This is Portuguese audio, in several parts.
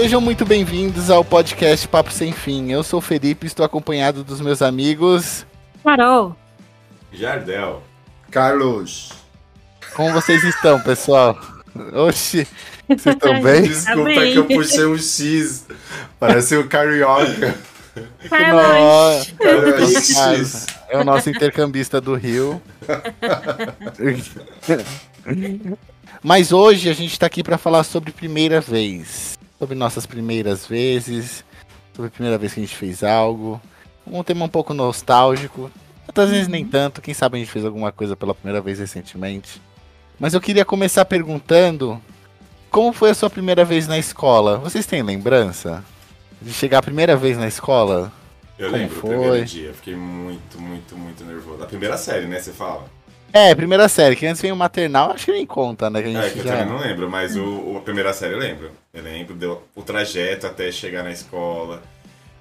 Sejam muito bem-vindos ao podcast Papo Sem Fim. Eu sou o Felipe, estou acompanhado dos meus amigos. Carol. Jardel. Carlos. Como vocês estão, pessoal? Oxi, vocês estão bem? Desculpa Tá bem. que eu puxei um X. Parece o carioca. Nossa, Carlos. é o nosso intercambista do Rio. Mas hoje a gente está aqui para falar sobre primeira vez. Sobre nossas primeiras vezes. Sobre a primeira vez que a gente fez algo. Um tema um pouco nostálgico. Outras vezes nem tanto. Quem sabe a gente fez alguma coisa pela primeira vez recentemente. Mas eu queria começar perguntando. Como foi a sua primeira vez na escola? Vocês têm lembrança? De chegar a primeira vez na escola? Eu Como lembro foi? o primeiro dia. Eu Fiquei muito, muito, muito nervoso. A primeira série, né? Você fala? É, primeira série, que antes vem o maternal, acho que nem conta, né? Que a É, gente que eu já... também não lembro, mas o, a primeira série eu lembro. Eu lembro do, o trajeto até chegar na escola.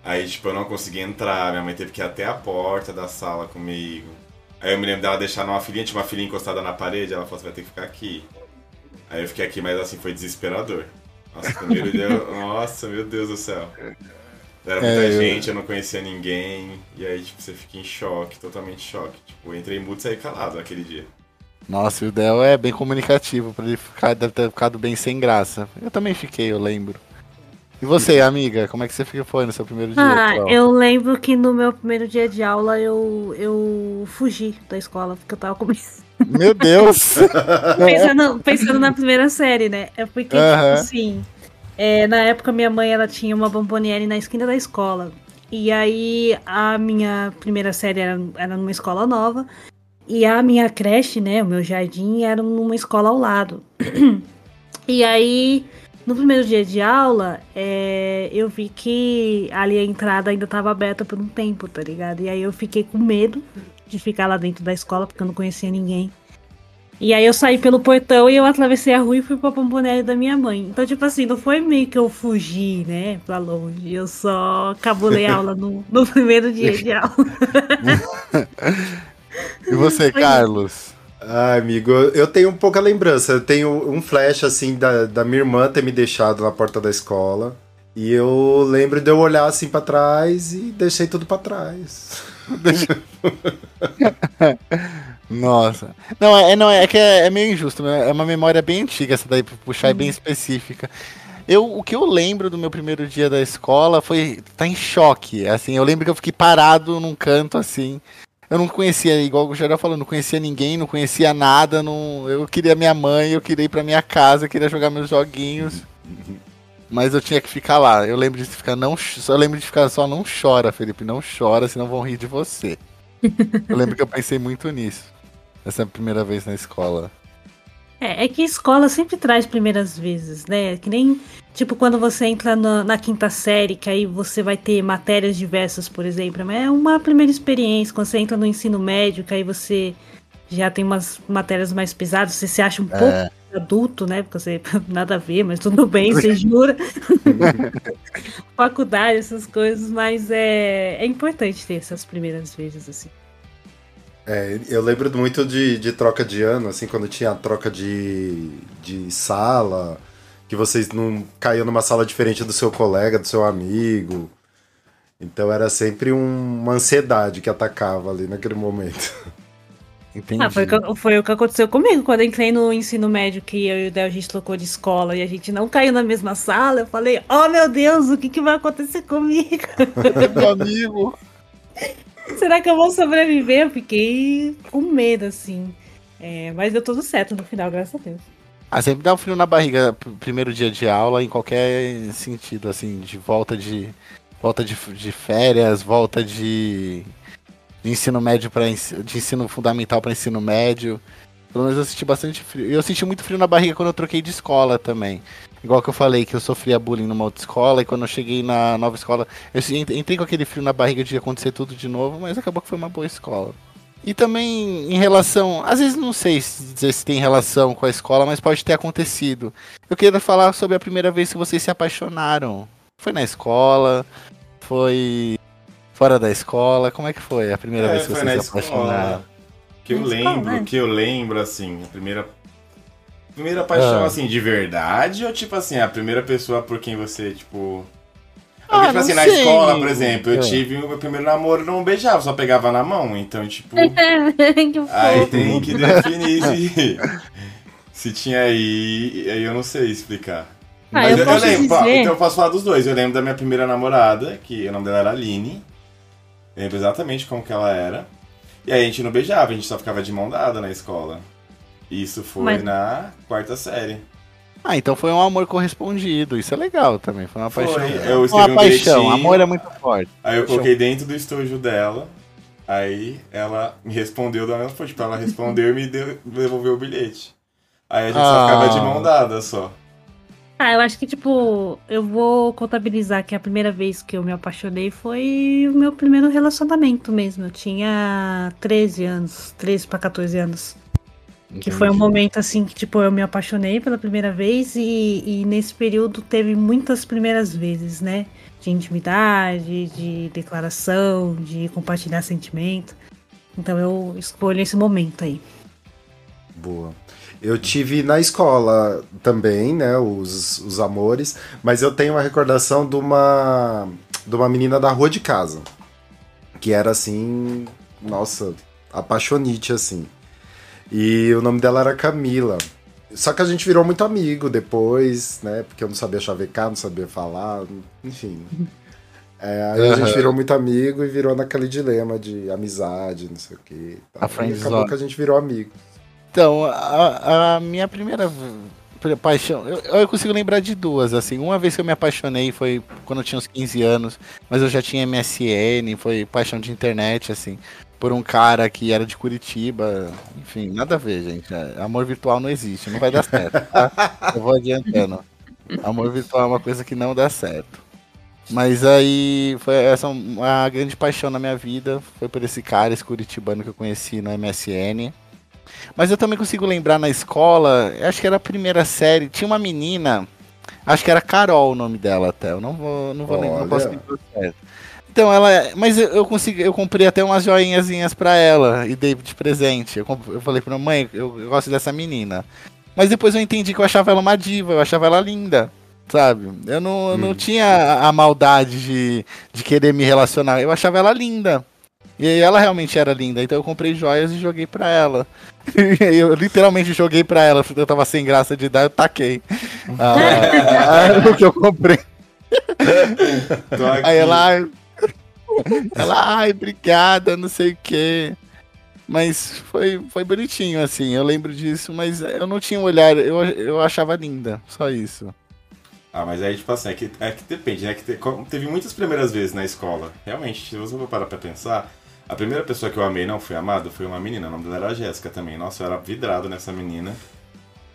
Aí, tipo, eu não conseguia entrar. Minha mãe teve que ir até a porta da sala comigo. Aí eu me lembro dela deixar uma filhinha, tinha uma filhinha encostada na parede. Ela falou: você vai ter que ficar aqui. Aí eu fiquei aqui, mas assim, foi desesperador. Nossa, primeiro dia. Nossa, meu Deus do céu. Era muita É, eu- gente, eu não conhecia ninguém. E aí, tipo, você fica em choque, totalmente em choque. Tipo, eu entrei mudo e saí calado naquele dia. Nossa, e o Del é bem comunicativo, pra ele ficar, deve ter ficado bem sem graça. Eu também fiquei, eu lembro. E você, amiga, como é que você foi no seu primeiro dia? Ah, eu lembro que no meu primeiro dia de aula eu, eu fugi da escola, porque eu tava com Meu Deus! pensando, pensando na primeira série, né? É porque, Aham. tipo assim, é, na época minha mãe ela tinha uma bomboniere na esquina da escola. E aí a minha primeira série era, era numa escola nova. E a minha creche, né? O meu jardim era numa escola ao lado. e aí, no primeiro dia de aula, é, eu vi que ali a entrada ainda estava aberta por um tempo, tá ligado? E aí eu fiquei com medo de ficar lá dentro da escola, porque eu não conhecia ninguém. E aí eu saí pelo portão e eu atravessei a rua e fui pra Pombonelli da minha mãe. Então, tipo assim, não foi meio que eu fugi, né, pra longe. Eu só cabulei a aula no, no primeiro dia de aula. E você, Carlos? Ai, amigo, eu tenho pouca lembrança. Eu tenho um flash, assim, da, da minha irmã ter me deixado na porta da escola. E eu lembro de eu olhar assim pra trás e deixei tudo pra trás. Nossa. Não, é, não, é que é, é meio injusto. É uma memória bem antiga essa daí, pra puxar, é bem específica. Eu, o que eu lembro do meu primeiro dia da escola foi tá em choque. Assim, eu lembro que eu fiquei parado num canto assim. Eu não conhecia, igual o Geral falou, não conhecia ninguém, não conhecia nada. Não, eu queria minha mãe, eu queria ir pra minha casa, eu queria jogar meus joguinhos. Mas eu tinha que ficar lá. Eu lembro de ficar não, só lembro de ficar só não chora, Felipe, não chora, senão vão rir de você. Eu lembro que eu pensei muito nisso. Essa é a primeira vez na escola. É, é que escola sempre traz primeiras vezes, né? Que nem, tipo, quando você entra na, na quinta série, que aí você vai ter matérias diversas, por exemplo. Mas é uma primeira experiência. Quando você entra no ensino médio, que aí você já tem umas matérias mais pesadas, você se acha um pouco É, adulto, né? Porque você nada a ver, mas tudo bem, você jura. Faculdade, essas coisas, mas é, é importante ter essas primeiras vezes, assim. É, eu lembro muito de, de troca de ano, assim, quando tinha a troca de, de sala, que vocês não caíam numa sala diferente do seu colega, do seu amigo. Então era sempre um- uma ansiedade que atacava ali naquele momento. entendi. Ah, foi, o que- foi o que aconteceu comigo quando eu entrei no ensino médio, que eu e o Del a gente trocou de escola e a gente não caiu na mesma sala. Eu falei, oh meu Deus, o que, que vai acontecer comigo? Meu amigo. Será que eu vou sobreviver? Eu fiquei com medo, assim. É, mas deu tudo certo no final, graças a Deus. Ah, sempre dá um frio na barriga pr- primeiro dia de aula, em qualquer sentido, assim, de volta de. Volta de, de férias, volta de, de ensino médio para de ensino fundamental para ensino médio. Pelo menos eu senti bastante frio. E eu senti muito frio na barriga quando eu troquei de escola também. Igual que eu falei que eu sofria bullying numa outra escola, e quando eu cheguei na nova escola, eu entrei com aquele frio na barriga de acontecer tudo de novo, mas acabou que foi uma boa escola. E também em relação, às vezes não sei se dizer se tem relação com a escola, mas pode ter acontecido. Eu queria falar sobre a primeira vez que vocês se apaixonaram. Foi na escola? Foi fora da escola? Como é que foi a primeira É, vez que vocês se apaixonaram? Que eu Na lembro, né? que eu lembro, assim, a primeira. Primeira paixão, Ah. assim, de verdade? Ou tipo assim, a primeira pessoa por quem você, tipo. Ah, Porque, tipo não assim, na sei. escola, por exemplo, eu É. tive o meu primeiro namoro, não beijava, só pegava na mão. Então, tipo. que Aí tem que definir se, se tinha aí. Aí eu não sei explicar. Ah, Mas eu posso lembro, ó, dizer- então eu posso falar dos dois. Eu lembro da minha primeira namorada, que o nome dela era Aline. Eu lembro exatamente como que ela era. E aí a gente não beijava, a gente só ficava de mão dada na escola. Isso foi Mas- na quarta série. Ah, então foi um amor correspondido. Isso é legal também. Foi uma Foi, paixão. eu uma um paixão. Amor é muito forte. Aí eu coloquei dentro do estojo dela. Aí ela me respondeu da mesma forma. Tipo, ela respondeu e me deu, devolveu o bilhete. Aí a gente só Ah. ficava de mão dada só. Ah, eu acho que, tipo, eu vou contabilizar que a primeira vez que eu me apaixonei foi o meu primeiro relacionamento mesmo. Eu tinha 13 anos, 13 pra 14 anos. Que foi um momento assim que, tipo, eu me apaixonei pela primeira vez e, e nesse período teve muitas primeiras vezes, né? De intimidade, de declaração, de compartilhar sentimento. Então eu escolho esse momento aí. Boa. Eu tive na escola também, né, os, os amores, mas eu tenho uma recordação de uma, de uma menina da rua de casa, que era assim, nossa, apaixonite, assim. E o nome dela era Camila. Só que a gente virou muito amigo depois, né, porque eu não sabia chavecar, não sabia falar, enfim. É, aí a gente virou muito amigo e virou naquele dilema de amizade, não sei o quê. A E acabou que a gente virou amigo. Então, a, a minha primeira paixão, eu, eu consigo lembrar de duas, assim. Uma vez que eu me apaixonei foi quando eu tinha uns 15 anos, mas eu já tinha MSN, foi paixão de internet, assim, por um cara que era de Curitiba. Enfim, nada a ver, gente. É, Amor virtual não existe, não vai dar certo, tá? Eu vou adiantando. Amor virtual é uma coisa que não dá certo. Mas aí foi essa uma grande paixão na minha vida, foi por esse cara, esse curitibano que eu conheci no MSN. Mas eu também consigo lembrar na escola, acho que era a primeira série, tinha uma menina, acho que era Carol o nome dela até, eu não vou, não vou lembrar, não posso lembrar certo. Então ela, mas eu, eu consegui, eu comprei até umas joinhazinhas pra ela e dei de presente. Eu, eu falei pra mãe, eu, eu gosto dessa menina. Mas depois eu entendi que eu achava ela uma diva, eu achava ela linda, sabe? Eu não, eu não tinha a, a maldade de, de querer me relacionar, eu achava ela linda. E aí ela realmente era linda, então eu comprei joias e joguei pra ela. E aí eu literalmente joguei pra ela, eu tava sem graça de dar, eu taquei. Ah, o que eu comprei. Aí ela, ela, ai, obrigada, não sei o quê. Mas foi, foi bonitinho, assim, eu lembro disso, mas eu não tinha um olhar, eu, eu achava linda, só isso. Ah, mas aí, tipo assim, é que, é que depende, né? Que te- como teve muitas primeiras vezes na escola. Realmente, se você for parar pra pensar, a primeira pessoa que eu amei, não fui amado, foi uma menina. O nome dela era Jéssica também. Nossa, eu era vidrado nessa menina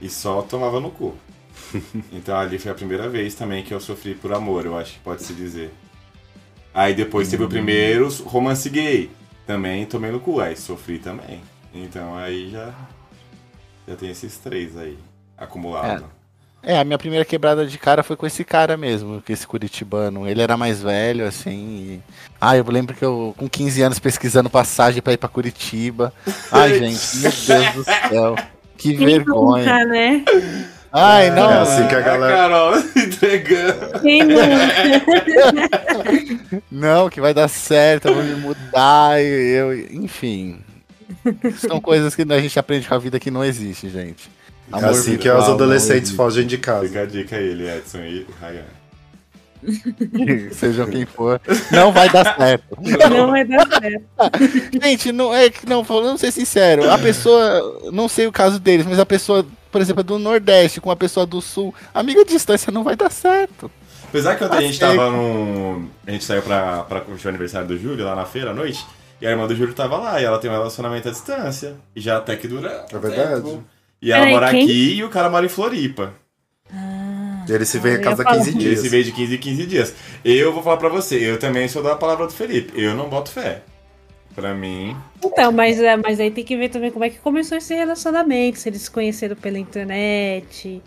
e só tomava no cu. então ali foi a primeira vez também que eu sofri por amor, eu acho que pode se dizer. Aí depois teve o primeiro romance gay. Também tomei no cu, aí sofri também. Então aí já, já tem esses três aí acumulados. É, a minha primeira quebrada de cara foi com esse cara mesmo, com esse curitibano. Ele era mais velho, assim. E... Ah, eu lembro que eu, com 15 anos, pesquisando passagem pra ir pra Curitiba. Ai, gente, meu Deus do céu. Que Quem vergonha. nunca, né? Ai, não. É assim que a A galera. Carol entregando. Quem nunca? Não, que vai dar certo, eu vou me mudar. Eu, enfim. São coisas que a gente aprende com a vida que não existe, gente. É Amor assim que os adolescentes fogem de casa. Fica a dica aí, ele, Edson e Ryan. Sejam quem for. Não vai dar certo. Não vai dar certo. Gente, não é que não, vamos ser sincero. A pessoa, não sei o caso deles, mas a pessoa, por exemplo, é do Nordeste com a pessoa do Sul, amiga à distância não vai dar certo. Apesar que ontem a gente Ok. tava num. A gente saiu pra, pra curtir o aniversário do Júlio lá na feira à noite. E a irmã do Júlio tava lá e ela tem um relacionamento à distância. E já até que dura. É verdade. tempo. E ela Peraí, mora quem? aqui e o cara mora em Floripa. Ele se vê a falar. 15 E dias. esse veio de 15 em 15 dias. Eu vou falar pra você, eu também sou da palavra do Felipe. Eu não boto fé. Pra mim. Então, mas, é, mas aí tem que ver também como é que começou esse relacionamento. Se eles se conheceram pela internet.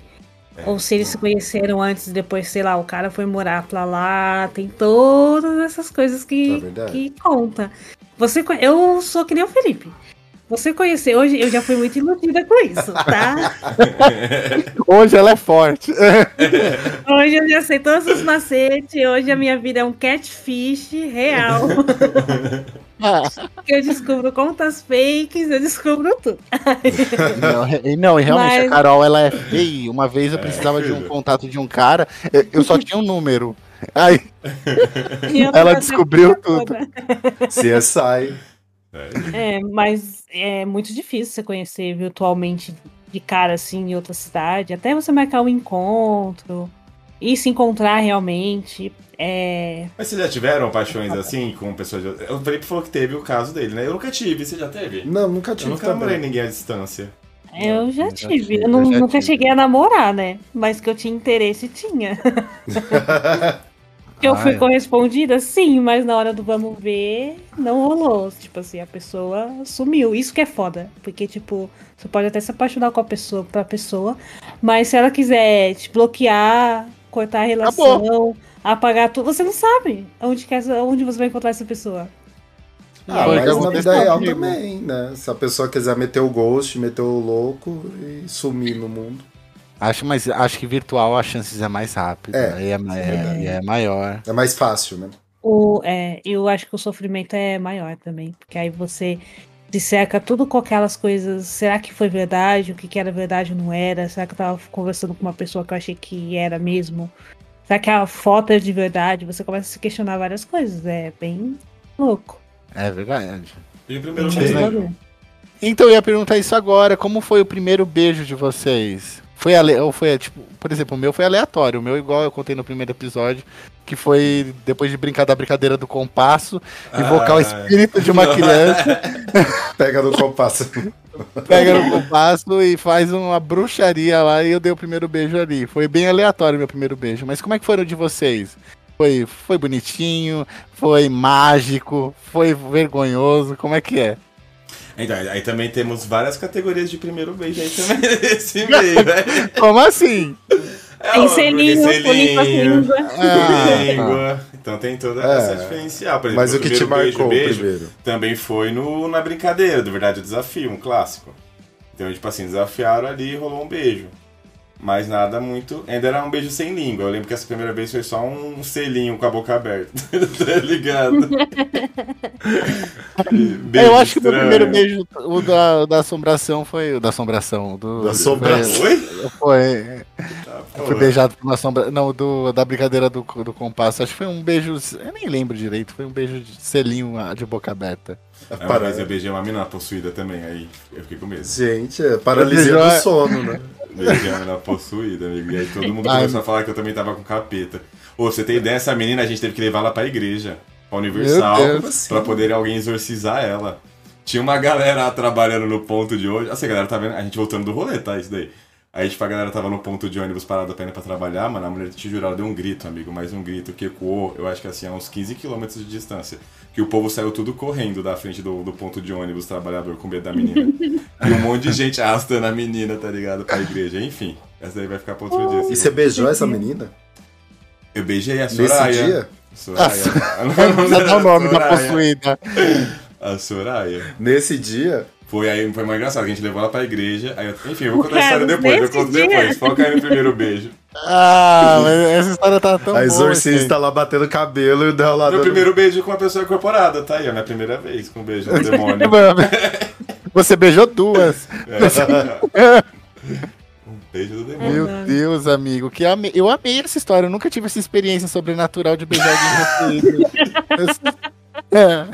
Ou se eles se conheceram antes e depois, sei lá, o cara foi morar pra lá. Tem todas essas coisas É que, verdade. que conta. Você, eu sou que nem o Felipe. Você conhecer hoje, eu já fui muito iludida com isso, tá? Hoje ela é forte. Hoje eu já sei todos os macetes. Hoje a minha vida é um catfish real. eu descubro contas fakes, eu descubro tudo. Não, não, e realmente Mas- a Carol ela é feia. Uma vez eu precisava de um contato de um cara, eu- só tinha um número. Aí Ela descobriu toda. CSI. É, mas é muito difícil você conhecer virtualmente de cara assim em outra cidade. Até você marcar um encontro e se encontrar realmente. É, Mas vocês já tiveram paixões assim com pessoas de... O Felipe falou que teve o caso dele, né? Eu nunca tive, você já teve? Não, nunca Eu tive nunca namorei também. ninguém à distância. eu já eu já tive. tive, eu, eu já nunca tive. cheguei a namorar, né? Mas que eu tinha interesse, tinha. Que eu Ah, fui é. correspondida, sim, mas na hora do vamos ver, não rolou. Tipo assim, a pessoa sumiu. Isso que é foda. Porque, tipo, você pode até se apaixonar com a pessoa, pra pessoa, mas se ela quiser te bloquear, cortar a relação, apagar tudo, você não sabe onde, quer, onde você vai encontrar essa pessoa. Ah, mas que na vida real também, né? Se a pessoa quiser meter o ghost, meter o louco e sumir no mundo. Acho, mas acho que virtual as chances é mais rápida. É, e é, é- e é maior. É mais fácil, né? O, é, eu acho que o sofrimento é maior também. Porque aí você se cerca tudo com aquelas coisas. Será que foi verdade? O que, que era verdade ou não era? Será que eu tava conversando com uma pessoa que eu achei que era mesmo? Será que a foto é de verdade? Você começa a se questionar várias coisas. É bem louco. É verdade. E o primeiro beijo? Então eu ia perguntar isso agora. Como foi o primeiro beijo de vocês? Foi ale... ou foi tipo, por exemplo, o meu foi aleatório. O meu igual eu contei no primeiro episódio, que foi depois de brincar da brincadeira do compasso, invocar o Ah. espírito de uma criança, Pega no compasso. pega no compasso e faz uma bruxaria lá e eu dei o primeiro beijo ali. Foi bem aleatório meu primeiro beijo. Mas como é que foram de vocês? Foi, foi bonitinho, foi mágico, foi vergonhoso, como é que é? Então, aí também temos várias categorias de primeiro beijo aí também nesse meio, né? Como assim? É, Tem selinho, porque pulinho com a língua. Ah, língua. Então tem toda É, essa diferencial. Por exemplo, Mas o que te marcou beijo, primeiro? também foi no, na brincadeira, do Verdade o Desafio, um clássico. Então, tipo assim, desafiaram ali e rolou um beijo. Mas nada muito. Ainda era um beijo sem língua. Eu lembro que essa primeira vez foi só um selinho com a boca aberta. tá ligado? Beijo eu acho que o meu estranho. primeiro beijo, o da, da assombração, foi. O da assombração. Do, Da assombração. Oi? Foi. foi Tá, eu fui beijado por uma sombra. Não, do, da brincadeira do, do compasso. Acho que foi um beijo. Eu nem lembro direito. Foi um beijo de selinho ah, de boca aberta. É, Para- vez eu beijei uma mina possuída também, aí eu fiquei com medo. Gente, é paralisia do sono, né? Beijei uma menina possuída, amigo. E aí todo mundo Ai. começou a falar que eu também tava com capeta. Ô, você tem ideia? Essa menina a gente teve que levar ela pra igreja, pra Universal, assim? pra poder alguém exorcizar ela. Tinha uma galera trabalhando no ponto de hoje. Assim, a galera tá vendo. A gente voltando do rolê, tá? Isso daí. Aí, tipo, a galera tava no ponto de ônibus parada pra ir pra trabalhar, mano. A mulher, te jurar, deu um grito, amigo. Mas um grito que ecoou, eu acho que assim, a uns 15 km de distância. Que o povo saiu tudo correndo da frente do, do ponto de ônibus trabalhador com medo da menina. e um monte de gente arrastando a menina, tá ligado? Pra igreja. Enfim, essa daí vai ficar pra outro dia. assim. E você beijou essa menina? Eu beijei a Nesse Soraya. dia? Soraya. Precisa dar o nome da Soraya. possuída. A Soraya. Nesse dia? Foi aí, foi mais engraçado, que a gente levou ela pra igreja. Aí eu, enfim, eu vou contar a história Carlos, depois, eu conto dia? depois. Foca aí no primeiro beijo. Ah, mas essa história tá tão a boa. exorcista lá batendo cabelo e o dela lá Meu dando- primeiro beijo com uma pessoa incorporada, tá aí, a minha primeira vez com um beijo do demônio. Você beijou duas. um beijo do demônio. Meu Deus, amigo, que ame... eu amei essa história. Eu nunca tive essa experiência sobrenatural de beijar alguém. É.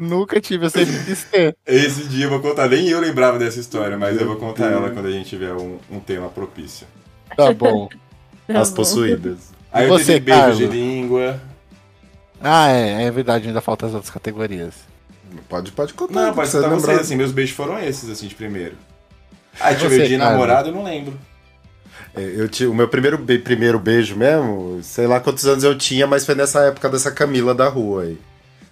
Nunca tive, eu sempre quis ter. Esse dia eu vou contar, nem eu lembrava dessa história, mas eu vou contar ela quando a gente tiver um, um tema propício. Tá bom. Tá As bom. possuídas. Aí eu Você, tive beijo Carlos? de língua. Ah, é, é verdade, ainda faltam as outras categorias. Pode, pode contar. Não, pode contar vocês, assim, meus beijos foram esses, assim, de primeiro. Aí deixa eu ver, de namorado eu não lembro. É, Eu tive, o meu primeiro, be- primeiro beijo mesmo, sei lá quantos anos eu tinha, mas foi nessa época dessa Camila da rua aí.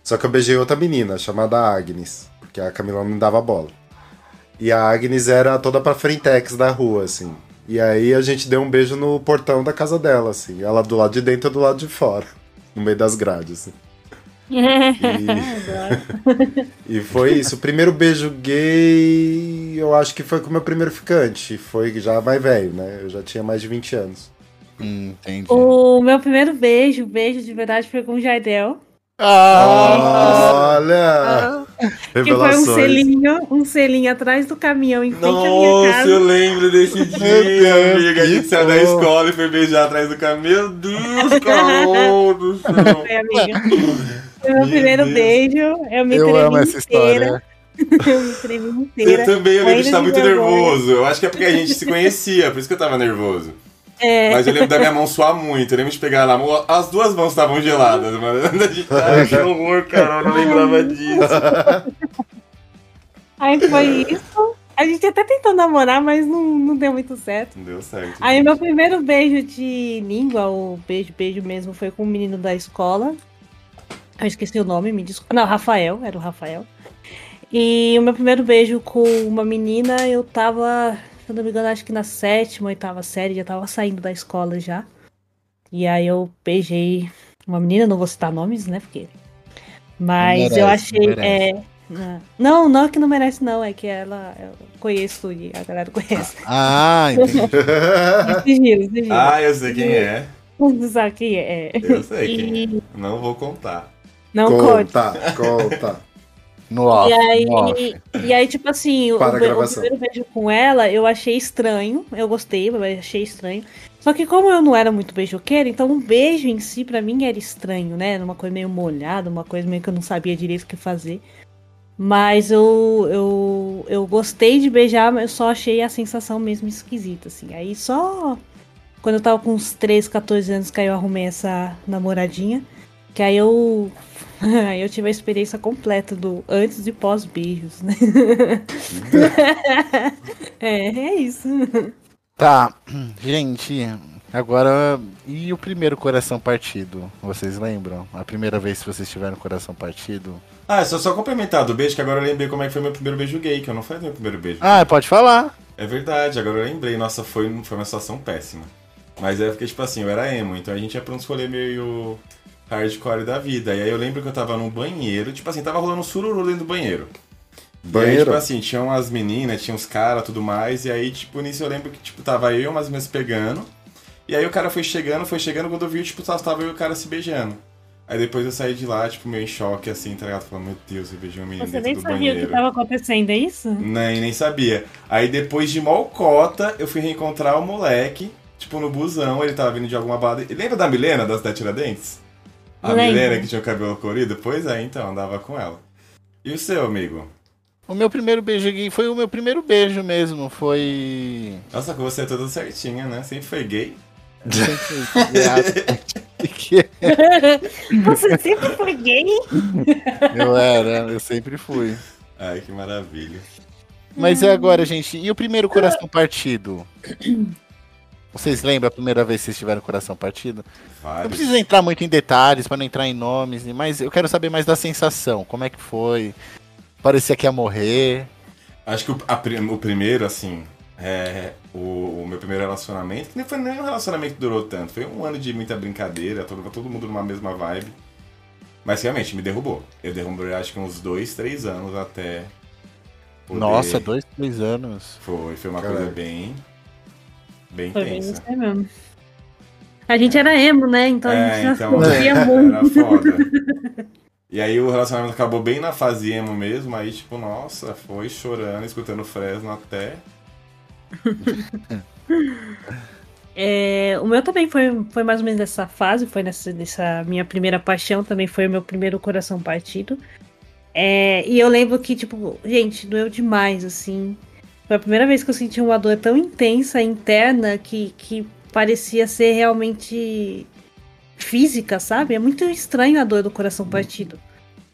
Só que eu beijei outra menina, chamada Agnes, porque a Camila não me dava bola. E a Agnes era toda pra frentex da rua, assim. E aí a gente deu um beijo no portão da casa dela, assim. Ela do lado de dentro e do lado de fora. No meio das grades, assim. E, e foi isso. O primeiro beijo gay, eu acho que foi com o meu primeiro ficante. Foi já mais velho, né? Eu já tinha mais de 20 anos. Hum, entendi. O meu primeiro beijo, beijo de verdade, foi com o Jardel. Ah! Olha! Que foi um selinho, um selinho atrás do caminhão em frente à minha Nossa, casa. eu lembro desse dia, amiga. A gente saiu da escola e foi beijar atrás do caminhão. Meu Deus, Carol do céu. Foi, amiga. Foi meu Meu primeiro Deus. beijo. Eu me Eu tremi amo essa inteira. história. Eu me tremi inteira. Eu também, eu lembro de Ainda estar de muito nervoso. Eu acho que é porque a gente se conhecia, por isso que eu tava nervoso. É. Mas eu lembro da minha mão suar muito. Eu lembro de pegar mão. As duas mãos estavam geladas, mano. A gente- Ai, que horror, cara. Eu não lembrava disso. Aí foi isso. A gente até tentou namorar, mas não, não deu muito certo. Não deu certo. Aí meu primeiro beijo de língua, ou beijo, beijo mesmo, foi com um menino da escola. Eu esqueci o nome, me desculpa. Não, Rafael, era o Rafael. E o meu primeiro beijo com uma menina, eu tava, se eu não me engano, acho que na sétima, oitava série, já tava saindo da escola já. E aí eu beijei uma menina, não vou citar nomes, né, porque... Mas merece, eu não achei... merece. é, não, não é que não merece, não, é que ela... Eu conheço e a galera conhece. Ah, entendi. Sigilo, sigilo. Ah, eu sei quem é. Não sabe quem é. Eu sei quem E é. Não vou contar. não conte. Conta, conta. No off. E aí, no off. e aí, tipo assim, o, Para o primeiro beijo com ela, eu achei estranho. Eu gostei, mas achei estranho. Só que como eu não era muito beijoqueira, então um beijo em si pra mim era estranho, né? Era uma coisa meio molhada, uma coisa meio que eu não sabia direito o que fazer. Mas eu, eu, eu gostei de beijar, mas eu só achei a sensação mesmo esquisita, assim. Aí só quando eu tava com uns 13, 14 anos que aí eu arrumei essa namoradinha. Que aí eu. Aí eu tive a experiência completa do antes e pós-beijos, né? é, é isso. Tá, gente, agora. E o primeiro coração partido? Vocês lembram? A primeira vez que vocês tiveram coração partido? Ah, só só complementar do beijo, que agora eu lembrei como é que foi meu primeiro beijo gay, que eu não falei meu primeiro beijo. Ah, pode falar. É verdade, agora eu lembrei. Nossa, foi, foi uma situação péssima. Mas é porque, tipo assim, eu era emo, então a gente ia pra uns rolê meio hardcore da vida. E aí eu lembro que eu tava num banheiro, tipo assim, tava rolando um sururu dentro do banheiro. E aí, Banheiro? tipo assim, tinha umas meninas, tinha uns caras, tudo mais, e aí, tipo, nisso eu lembro que, tipo, tava eu e umas meninas pegando, e aí o cara foi chegando, foi chegando, quando eu vi, tipo, só tava eu e o cara se beijando. Aí depois eu saí de lá, tipo, meio em choque, assim, tá ligado? Falando, meu Deus, eu beijei uma menina Você nem do sabia o banheiro. que tava acontecendo, é isso? Nem, nem sabia. Aí depois de Malcota, eu fui reencontrar o moleque, tipo, no busão, ele tava vindo de alguma balada. Lembra da Milena, das da Tiradentes? A Lembro. Milena que tinha o cabelo colorido? Pois é, então, andava com ela. E o seu, amigo? O meu primeiro beijo gay foi o meu primeiro beijo mesmo. Foi. Nossa, com você é toda certinha, né? Sempre foi gay. Você sempre foi gay? eu era, eu sempre fui. Ai, que maravilha. Mas é agora, gente. E o primeiro coração partido? Vocês lembram a primeira vez que vocês tiveram coração partido? Não Vários. preciso entrar muito em detalhes para não entrar em nomes, mas eu quero saber mais da sensação. Como é que foi? Parecia que ia morrer. Acho que o, a o primeiro, assim, é o, o meu primeiro relacionamento, que nem foi nem um relacionamento que durou tanto. Foi um ano de muita brincadeira, todo, todo mundo numa mesma vibe. Mas realmente me derrubou. Eu derrubei acho que uns dois, três anos até. poder- Nossa, dois, três anos. Foi, foi uma Caralho. coisa bem. Bem Foi bem tensa. aí mesmo. A gente era emo, né? Então a É, gente já então sofria muito. era foda. E aí o relacionamento acabou bem na fase emo mesmo, aí tipo, nossa, foi chorando, escutando Fresno até. É, o meu também foi, foi mais ou menos nessa fase, foi nessa, nessa minha primeira paixão, também foi o meu primeiro coração partido. É, e eu lembro que, tipo, gente, doeu demais, assim. Foi a primeira vez que eu senti uma dor tão intensa, interna, que, que parecia ser realmente física, sabe? É muito estranho a dor do coração partido.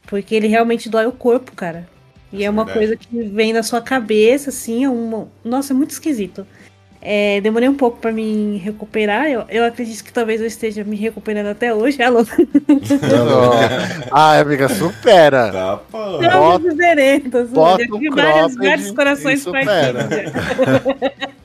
Porque ele realmente dói o corpo, cara. E é uma Verdade. coisa que vem na sua cabeça, assim, é uma... Nossa, é muito esquisito. É, demorei um pouco pra me recuperar. Eu, eu acredito que talvez eu esteja me recuperando até hoje. Alô? Ai, amiga, supera. Tá, pô. Não, me bota um vários, vários corações supera. partidos.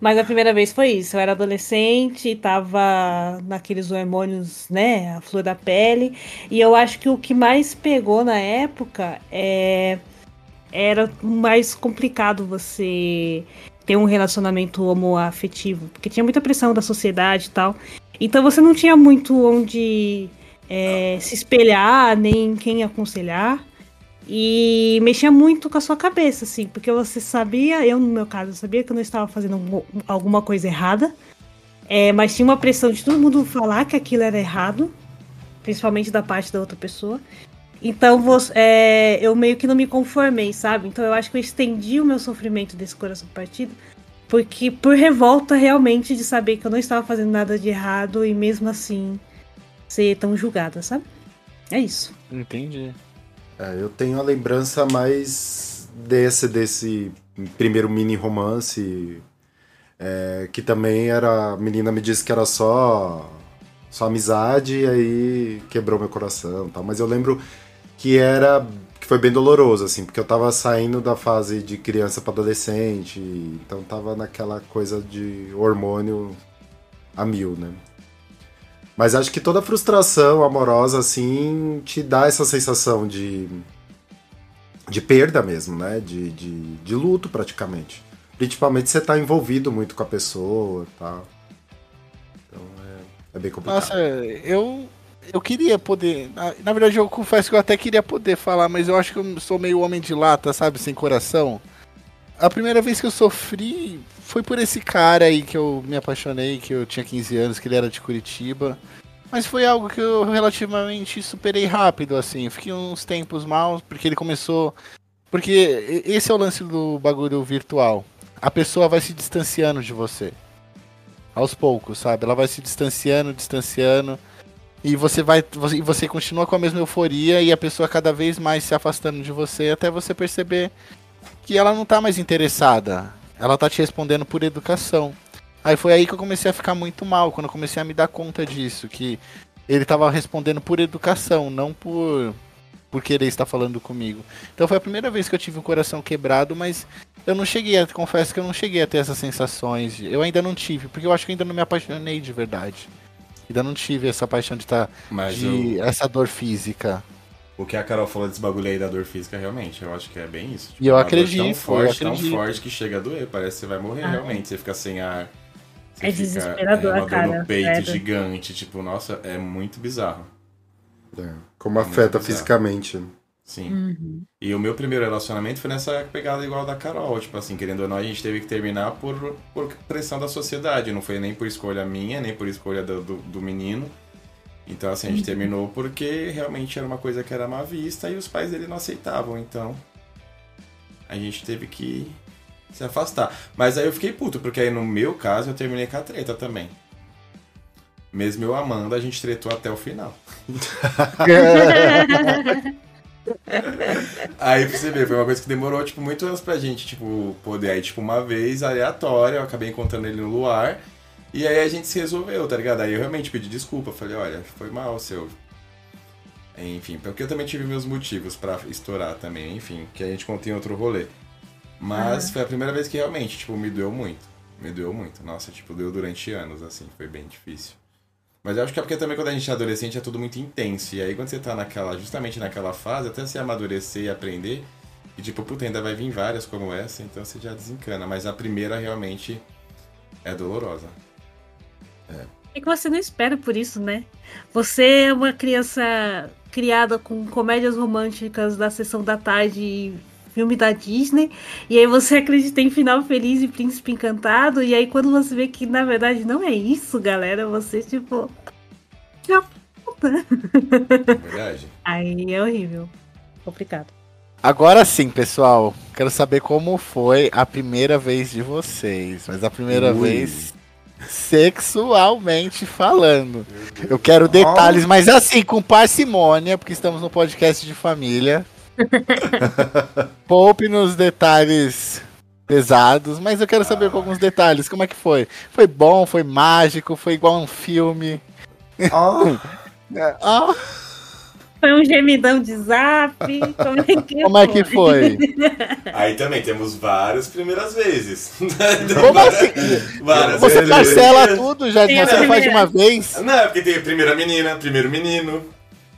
Mas a primeira vez foi isso. Eu era adolescente, tava naqueles hormônios, né? A flor da pele. E eu acho que o que mais pegou na época é. Era mais complicado você ter um relacionamento homoafetivo. Porque tinha muita pressão da sociedade e tal. Então você não tinha muito onde é, se espelhar, nem quem aconselhar. E mexia muito com a sua cabeça, assim, porque você sabia, eu no meu caso, sabia que eu não estava fazendo alguma coisa errada, é, mas tinha uma pressão de todo mundo falar que aquilo era errado, principalmente da parte da outra pessoa. Então você, é, eu meio que não me conformei, sabe? Então eu acho que eu estendi o meu sofrimento desse coração partido, porque por revolta realmente de saber que eu não estava fazendo nada de errado e mesmo assim ser tão julgada, sabe? É isso. Entendi. É, eu tenho a lembrança mais desse, desse primeiro mini romance, é, que também era. A menina me disse que era só, só amizade e aí quebrou meu coração tal. Mas eu lembro que era. que foi bem doloroso, assim, porque eu tava saindo da fase de criança para adolescente, então tava naquela coisa de hormônio a mil, né? Mas acho que toda frustração amorosa, assim, te dá essa sensação de. de perda mesmo, né? De, de, de luto, praticamente. Principalmente você tá envolvido muito com a pessoa tal. Então é, é bem complicado. Nossa, eu. Eu queria poder. Na, na verdade, eu confesso que eu até queria poder falar, mas eu acho que eu sou meio homem de lata, sabe? Sem coração. A primeira vez que eu sofri foi por esse cara aí que eu me apaixonei, que eu tinha 15 anos, que ele era de Curitiba. Mas foi algo que eu relativamente superei rápido, assim. fiquei uns tempos mal, porque ele começou. Porque esse é o lance do bagulho virtual. A pessoa vai se distanciando de você. Aos poucos, sabe? Ela vai se distanciando, distanciando. E você vai. Você, você continua com a mesma euforia e a pessoa cada vez mais se afastando de você até você perceber que ela não tá mais interessada. Ela tá te respondendo por educação. Aí foi aí que eu comecei a ficar muito mal, quando eu comecei a me dar conta disso, que ele tava respondendo por educação, não por por querer estar falando comigo. Então foi a primeira vez que eu tive o coração quebrado, mas eu não cheguei a, confesso que eu não cheguei a ter essas sensações. Eu ainda não tive, porque eu acho que ainda não me apaixonei de verdade. Ainda não tive essa paixão de estar tá, de eu... essa dor física. O que a Carol falou desse bagulho aí da dor física, realmente, eu acho que é bem isso. Tipo, e eu acredito. Tão forte, eu acredito. tão forte que chega a doer, parece que você vai morrer ah. realmente. Você fica sem ar. Você é desesperador, é, uma cara. Dor no peito é. gigante, tipo, nossa, é muito bizarro. É, como é afeta fisicamente. Sim. Uhum. E o meu primeiro relacionamento foi nessa pegada igual da Carol. Tipo assim, querendo ou não, a gente teve que terminar por, por pressão da sociedade. Não foi nem por escolha minha, nem por escolha do, do, do menino. Então, assim, a gente uhum. terminou porque realmente era uma coisa que era má vista e os pais dele não aceitavam. Então, a gente teve que se afastar. Mas aí eu fiquei puto, porque aí no meu caso eu terminei com a treta também. Mesmo eu amando, a gente tretou até o final. aí pra você ver, foi uma coisa que demorou, tipo, muitos anos pra gente, tipo, poder. Aí, tipo, uma vez, aleatória, eu acabei encontrando ele no luar. E aí a gente se resolveu, tá ligado? Aí eu realmente pedi desculpa, falei, olha, foi mal seu. Enfim, porque eu também tive meus motivos para estourar também, enfim, que a gente conta em outro rolê. Mas uhum. foi a primeira vez que realmente, tipo, me doeu muito. Me doeu muito. Nossa, tipo, deu durante anos, assim, foi bem difícil. Mas eu acho que é porque também quando a gente é adolescente é tudo muito intenso. E aí quando você tá naquela, justamente naquela fase, até se amadurecer e aprender, e tipo, puta, ainda vai vir várias como essa, então você já desencana. Mas a primeira realmente é dolorosa. É. É que você não espera por isso, né? Você é uma criança criada com comédias românticas da sessão da tarde filme da Disney, e aí você acredita em final feliz e príncipe encantado, e aí quando você vê que na verdade não é isso, galera, você tipo. Já Verdade. Aí é horrível. Complicado. Agora sim, pessoal. Quero saber como foi a primeira vez de vocês. Mas a primeira Ui. vez sexualmente falando. Eu quero detalhes, mas assim, com parcimônia, porque estamos no podcast de família. Poupe nos detalhes pesados, mas eu quero saber ah. alguns detalhes. Como é que foi? Foi bom? Foi mágico? Foi igual um filme? Oh. oh. Foi um gemidão de zap? Como é que Como é que foi? Aí também temos várias primeiras vezes. Como assim? Várias Você vezes. parcela tudo, já você faz de uma vez? Não, é porque tem a primeira menina, primeiro menino,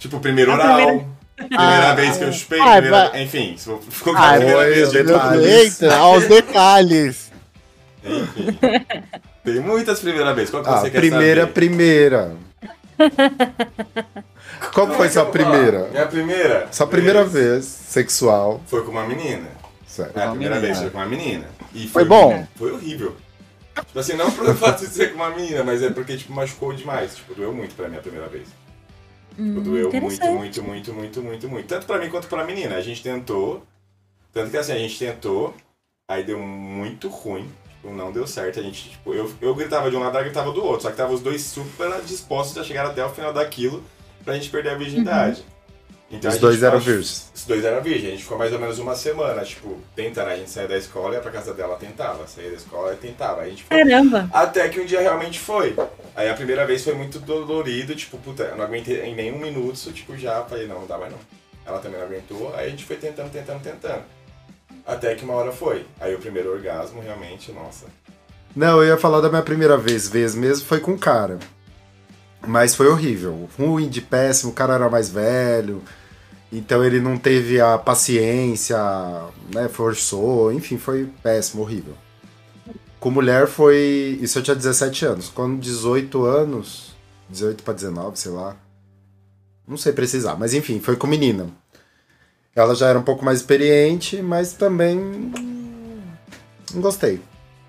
tipo, primeiro A oral. primeira- Primeira Ah, vez que eu chupei, ah, primeira... vai- enfim, se colocar Ah, a primeira vez, depois- detalhes. Eita, aos detalhes. Enfim. Tem muitas primeiras vezes. Qual que Ah, você quer primeira, saber? primeira. Qual Como foi é sua primeira? falar? Minha primeira? Sua primeira vez sexual. Foi com uma menina. Certo. É, a uma primeira menina. vez foi com uma menina. E Foi bom? Foi horrível. Tipo assim, não pelo fato de ser com uma menina, mas é porque, tipo, machucou demais. Tipo, doeu muito pra mim a primeira vez. Tipo, doeu muito, muito, muito, muito, muito, muito. Tanto pra mim quanto pra menina. A gente tentou. Tanto que assim, a gente tentou, aí deu muito ruim. Tipo, não deu certo. A gente, tipo, eu, eu gritava de um lado, ela gritava do outro. Só que tava os dois super dispostos a chegar até o final daquilo pra gente perder a virgindade. Então, Os dois eram virgens. os dois eram virgens, a gente ficou mais ou menos uma semana, tipo, tentando. A gente saía da escola, ia pra casa dela, tentava. Saía da escola e tentava. A gente ficou Caramba. até que um dia realmente foi. Aí a primeira vez foi muito dolorido, tipo, puta, eu não aguentei em nenhum minuto, tipo, já falei, não, não dá mais não. Ela também não aguentou, aí a gente foi tentando, tentando, tentando. Até que uma hora foi. Aí o primeiro orgasmo, realmente, nossa. Não, eu ia falar da minha primeira vez, vez mesmo, foi com o cara. Mas foi horrível. Ruim, de péssimo, o cara era mais velho. Então ele não teve a paciência, né? Forçou, enfim, foi péssimo, horrível. Com mulher foi. Isso eu tinha 17 anos. Com 18 anos. 18 pra 19, sei lá. Não sei precisar, mas enfim, foi com menina. Ela já era um pouco mais experiente, mas também. Não gostei.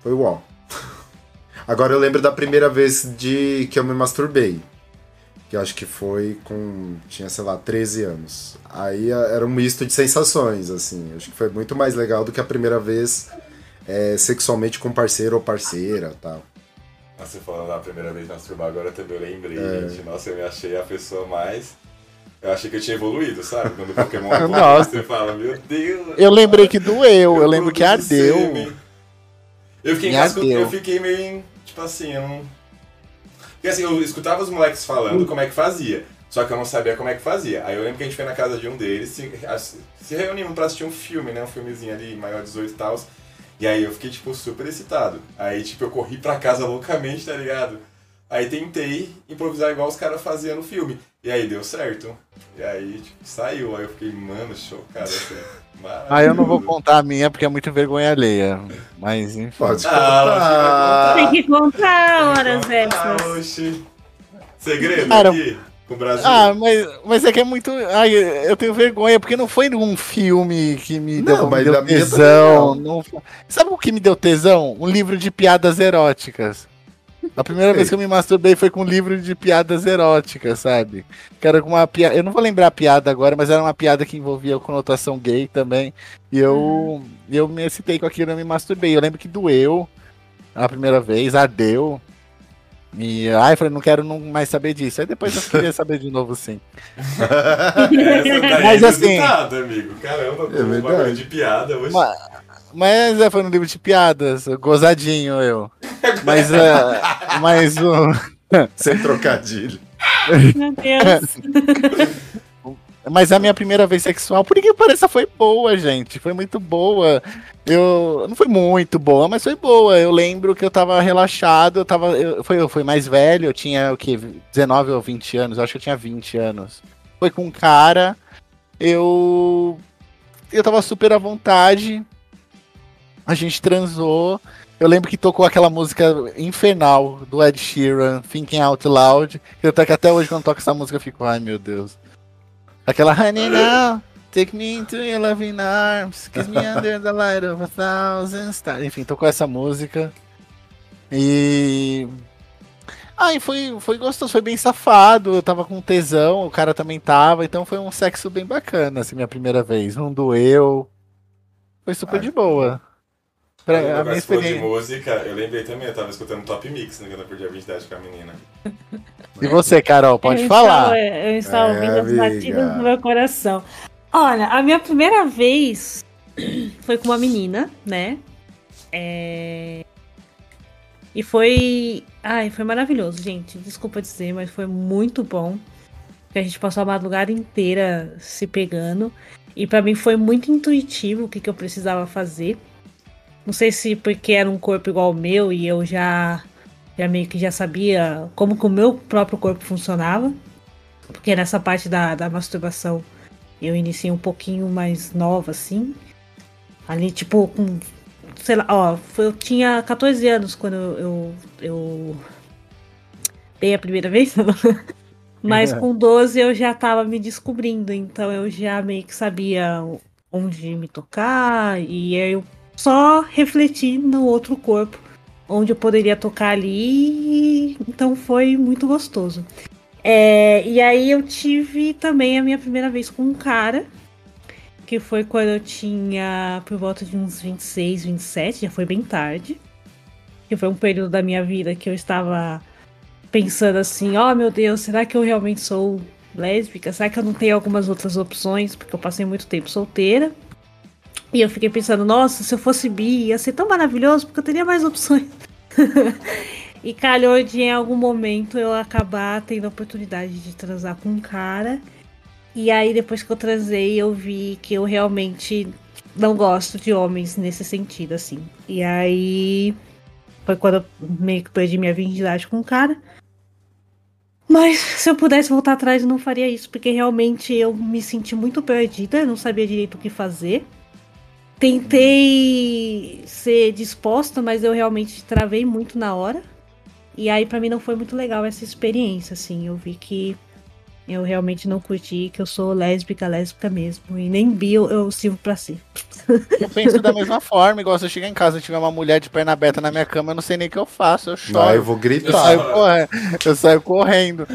Foi uau. Agora eu lembro da primeira vez de que eu me masturbei. Que eu acho que foi com. Tinha, sei lá, 13 anos. Aí a- era um misto de sensações, assim. Acho que foi muito mais legal do que a primeira vez é, sexualmente com parceiro ou parceira tal. Nossa, você falando da primeira vez masturbar, agora também eu lembrei, É. gente. Nossa, eu me achei a pessoa mais. Eu achei que eu tinha evoluído, sabe? Quando o Pokémon Nossa. você fala, meu Deus. Eu lembrei que doeu, eu lembro que sêmen. Eu fiquei, ardeu. eu fiquei meio, tipo assim, eu não... Porque assim, eu escutava os moleques falando como é que fazia, só que eu não sabia como é que fazia. Aí eu lembro que a gente foi na casa de um deles, se, se reunimos pra assistir um filme, né, um filmezinho ali, maior de 18 e tal, e aí eu fiquei, tipo, super excitado. Aí, tipo, eu corri pra casa loucamente, tá ligado? Aí tentei improvisar igual os caras faziam no filme. E aí deu certo. E aí, tipo, saiu. Aí eu fiquei, mano, chocado, assim. Ah, eu não vou contar a minha porque é muito vergonha alheia. Mas enfim. Pode Ah, Tem que contar horas extras. oxi. Segredo Cara, aqui com o Brasil. Ah, mas, mas é que é muito. Ai, eu tenho vergonha, porque não foi num filme que me Não, deu, me deu tesão. Não... foi- Sabe o que me deu tesão? Um livro de piadas eróticas. A primeira vez que eu me masturbei foi com um livro de piadas eróticas, sabe? Que era com uma piada. Eu não vou lembrar a piada agora, mas era uma piada que envolvia conotação gay também. E eu, eu me excitei com aquilo e me masturbei. Eu lembro que doeu a primeira vez, ardeu. E ai, eu falei, não quero não mais saber disso. Aí depois eu queria saber de novo, sim. Mas é assim- amigo. Caramba, É um de piada hoje. Mas, mas é, foi no livro de piadas, gozadinho eu. Mas, é, mas o. Sem trocadilho. Meu Deus. Mas a minha primeira vez sexual, por que pareça, foi boa, gente. Foi muito boa. Eu. Não foi muito boa, mas foi boa. Eu lembro que eu tava relaxado, eu tava. Eu, foi, eu fui mais velho, eu tinha o quê? 19 ou 20 anos, eu acho que eu tinha 20 anos. Foi com um cara. Eu. Eu tava super à vontade. A gente transou. Eu lembro que tocou aquela música infernal do Ed Sheeran, Thinking Out Loud. Eu até que até hoje quando toca essa música eu fico, ai meu Deus. Aquela Honey Now, Take Me into Your Loving Arms, Kiss Me Under the Light of a Thousand Stars. Enfim, tocou essa música. E. Ai, foi, foi gostoso, foi bem safado. Eu tava com tesão, o cara também tava, então foi um sexo bem bacana, assim, minha primeira vez. Não doeu. Foi super Ah, de boa. Pra, Quando a minha falou de experiência. música, eu lembrei também, eu tava escutando Top Mix, né, quando eu perdi a virgindade com a menina. E você, Carol, pode eu falar? Estou, eu estou É, ouvindo as batidas do meu coração. Olha, a minha primeira vez foi com uma menina, né? É... E foi. Ai, foi maravilhoso, gente. Desculpa dizer, mas foi muito bom. que a gente passou a madrugada inteira se pegando. E para mim foi muito intuitivo o que, que eu precisava fazer. Não sei se porque era um corpo igual ao meu e eu já, já meio que já sabia como que o meu próprio corpo funcionava. Porque nessa parte da, da masturbação eu iniciei um pouquinho mais nova, assim. Ali, tipo, com. Sei lá, ó, eu tinha 14 anos quando eu, eu, dei a primeira vez. Mas é. com 12 eu já tava me descobrindo, então eu já meio que sabia onde me tocar, e aí eu só refleti no outro corpo onde eu poderia tocar ali, então foi muito gostoso. É, e aí eu tive também a minha primeira vez com um cara, que foi quando eu tinha por volta de uns 26, 27, já foi bem tarde. Que foi um período da minha vida que eu estava pensando assim, ó oh, meu Deus, será que eu realmente sou lésbica? Será que eu não tenho algumas outras opções? Porque eu passei muito tempo solteira. E eu fiquei pensando, nossa, se eu fosse bi, ia ser tão maravilhoso, porque eu teria mais opções. E calhou de em algum momento eu acabar tendo a oportunidade de transar com um cara. E aí depois que eu transei, eu vi que eu realmente não gosto de homens nesse sentido, assim. E aí foi quando eu meio que perdi minha virgindade com o cara. Mas se eu pudesse voltar atrás, eu não faria isso, porque realmente eu me senti muito perdida, eu não sabia direito o que fazer. Tentei ser disposta, mas eu realmente travei muito na hora. E aí para mim não foi muito legal essa experiência, assim. Eu vi que eu realmente não curti, que eu sou lésbica, lésbica mesmo. E nem bi eu, eu sirvo pra si. Eu penso da mesma forma, igual se eu chegar em casa e tiver uma mulher de perna aberta na minha cama, eu não sei nem o que eu faço. Eu choro. Ah, eu vou gritar. Eu saio correndo. Eu saio correndo.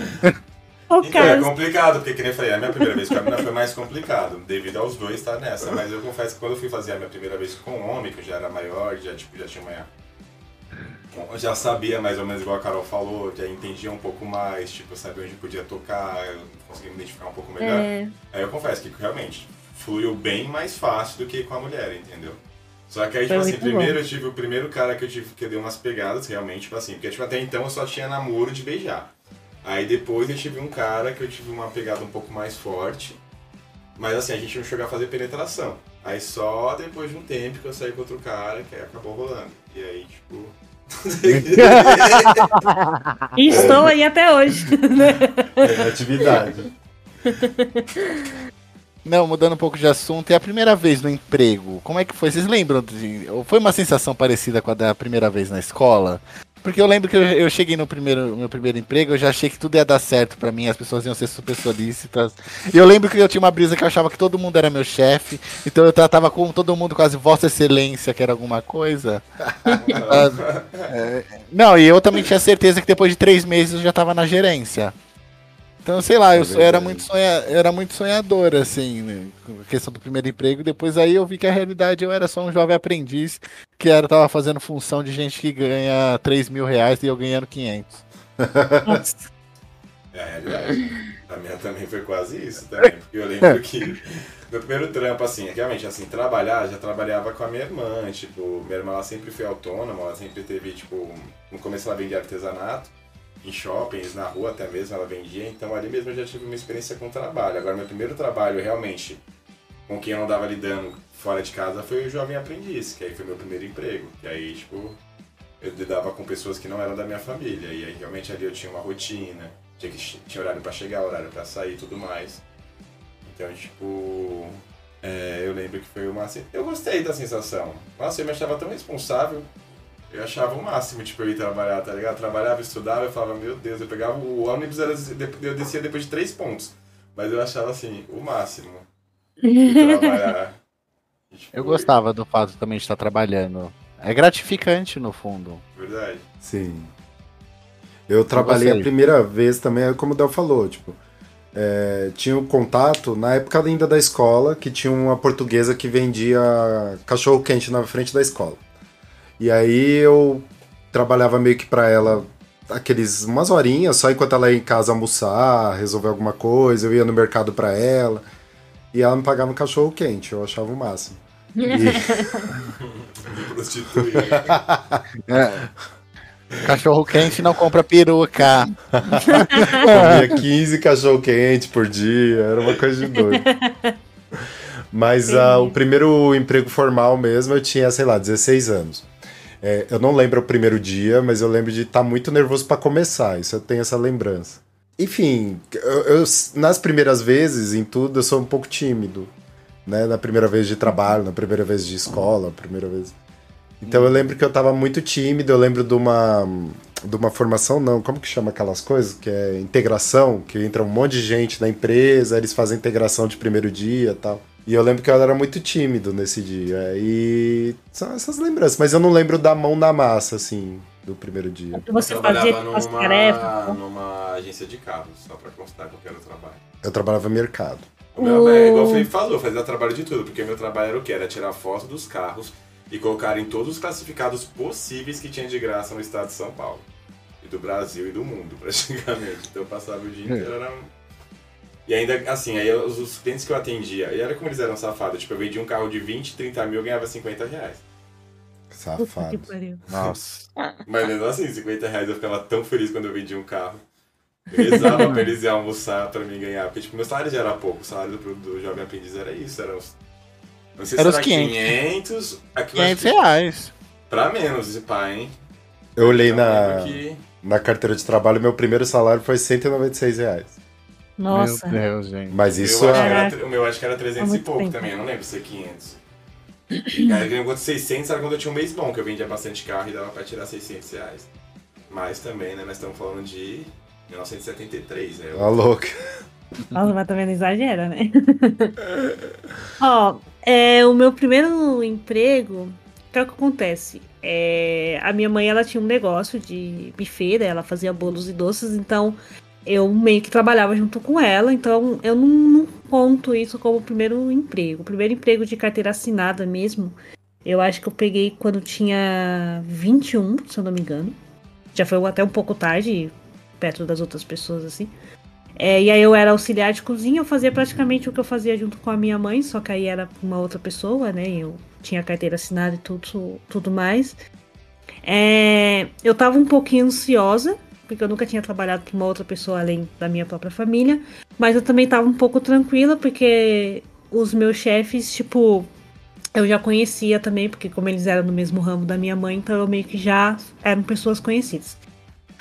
Oh, então, é complicado, porque, que nem eu falei, a minha primeira vez com a mina foi mais complicado, devido aos dois estar tá nessa. Mas eu confesso que quando eu fui fazer a minha primeira vez com um homem, que eu já era maior, já, tipo, já tinha uma já sabia mais ou menos igual a Carol falou, já entendia um pouco mais, tipo, sabia onde podia tocar, eu conseguia me identificar um pouco melhor. É. Aí eu confesso que realmente fluiu bem mais fácil do que com a mulher, entendeu? Só que aí, tipo assim, primeiro bom. eu tive o primeiro cara que eu tive que deu umas pegadas, realmente, tipo assim, porque tipo, até então eu só tinha namoro de beijar. Aí depois eu tive um cara que eu tive uma pegada um pouco mais forte, mas assim, a gente não chegou a fazer penetração. Aí só depois de um tempo que eu saí com outro cara, que acabou rolando. E aí, tipo, estou aí até hoje. É atividade. Não, mudando um pouco de assunto, é a primeira vez no emprego. Como é que foi? Vocês lembram? De, foi uma sensação parecida com a da primeira vez na escola? Porque eu lembro que eu, eu, cheguei no primeiro, meu primeiro emprego, eu já achei que tudo ia dar certo para mim, as pessoas iam ser super solícitas. E eu lembro que eu tinha uma brisa que eu achava que todo mundo era meu chefe, então eu tratava com todo mundo quase Vossa Excelência, que era alguma coisa. é, não, e eu também tinha certeza que depois de três meses eu já tava na gerência. Então, sei lá, eu, é eu era, muito sonha, era muito sonhador, assim, né, com a questão do primeiro emprego. Depois aí eu vi que a realidade eu era só um jovem aprendiz que era, tava fazendo função de gente que ganha 3 mil reais e eu ganhando 500. é a realidade. A minha também foi quase isso também. Porque eu lembro que meu primeiro trampo, assim, realmente, assim, trabalhar, já trabalhava com a minha irmã. Tipo, minha irmã ela sempre foi autônoma, ela sempre teve, tipo, no começo ela vendia artesanato em shoppings, na rua até mesmo ela vendia, então ali mesmo eu já tive uma experiência com trabalho. Agora, meu primeiro trabalho realmente com quem eu andava lidando fora de casa foi o Jovem Aprendiz, que aí foi meu primeiro emprego. E aí, tipo, eu lidava com pessoas que não eram da minha família, e aí realmente ali eu tinha uma rotina, tinha, que, tinha horário para chegar, horário para sair tudo mais. Então, tipo, é, eu lembro que foi uma. Eu gostei da sensação. Nossa, eu me achava tão responsável eu achava o máximo, tipo, eu ir trabalhar, tá ligado? Trabalhava, estudava, eu falava, meu Deus, eu pegava o ônibus, era, eu descia depois de três pontos. Mas eu achava, assim, o máximo. trabalhar. tipo, eu gostava do fato também de estar trabalhando. É gratificante, no fundo. Verdade. Sim. Eu trabalhei a primeira vez também, como o Del falou, tipo, é, tinha um contato, na época ainda da escola, que tinha uma portuguesa que vendia cachorro quente na frente da escola. E aí eu trabalhava meio que para ela aqueles umas horinhas, só enquanto ela ia em casa almoçar, resolver alguma coisa, eu ia no mercado para ela. E ela me pagava um cachorro quente, eu achava o máximo. E... prostituir. é. Cachorro quente não compra peruca. Comia 15 cachorro quente por dia, era uma coisa de doido. Mas uh, o primeiro emprego formal mesmo eu tinha, sei lá, 16 anos. É, eu não lembro o primeiro dia, mas eu lembro de estar tá muito nervoso para começar. Isso eu tenho essa lembrança. Enfim, eu, eu, nas primeiras vezes, em tudo, eu sou um pouco tímido. Né? Na primeira vez de trabalho, na primeira vez de escola, primeira vez. Então eu lembro que eu tava muito tímido, eu lembro de uma de uma formação, não, como que chama aquelas coisas? Que é integração, que entra um monte de gente na empresa, eles fazem integração de primeiro dia tal. E eu lembro que eu era muito tímido nesse dia. E são essas lembranças. Mas eu não lembro da mão na massa, assim, do primeiro dia. Você eu fazia trabalhava as numa, tarefas. numa agência de carros, só pra constar que eu quero trabalho. Eu trabalhava no mercado. O meu, é igual o Felipe falou, eu fazia trabalho de tudo, porque meu trabalho era o quê? Era tirar foto dos carros e colocar em todos os classificados possíveis que tinha de graça no estado de São Paulo. E do Brasil e do mundo, praticamente. Então eu passava o dia inteiro, era... E ainda, assim, aí os, os clientes que eu atendia, e era como eles eram safados, tipo, eu vendia um carro de 20, 30 mil, eu ganhava 50 reais. Safado. Nossa. Mas mesmo assim, 50 reais eu ficava tão feliz quando eu vendia um carro. Eu rezava pra eles ir almoçar pra mim ganhar. Porque, tipo, meu salário já era pouco. O salário do, do jovem aprendiz era isso. Era uns. Não sei se Era era uns 500. 500. Aqui eu acho 500 que- reais. Pra menos, esse pai, hein? Eu olhei Eu na, que- na carteira de trabalho, meu primeiro salário foi 196 reais. Nossa. Meu Deus, gente. Mas isso acho que é. era, o meu acho que era 300 Há e pouco tempo. também, eu não lembro se é 500. Aí eu ganhei 600 era quando eu tinha um mês bom, que eu vendia bastante carro e dava pra tirar 600 reais. Mas também, né, nós estamos falando de 1973, né? Uma louca. Nossa, mas também não exagera, né? Ó, é, o meu primeiro emprego, o que é o que acontece? É, a minha mãe, ela tinha um negócio de né? ela fazia bolos e doces, então eu meio que trabalhava junto com ela, então eu não, não conto isso como primeiro emprego. O primeiro emprego de carteira assinada mesmo, eu acho que eu peguei quando tinha 21, se eu não me engano. Já foi até um pouco tarde, perto das outras pessoas, assim. É, e aí eu era auxiliar de cozinha, eu fazia praticamente o que eu fazia junto com a minha mãe, só que aí era uma outra pessoa, né? Eu tinha carteira assinada e tudo, tudo mais. É, eu tava um pouquinho ansiosa, porque eu nunca tinha trabalhado com uma outra pessoa além da minha própria família. Mas eu também tava um pouco tranquila, porque os meus chefes, tipo, eu já conhecia também, porque como eles eram no mesmo ramo da minha mãe, então eu meio que já eram pessoas conhecidas.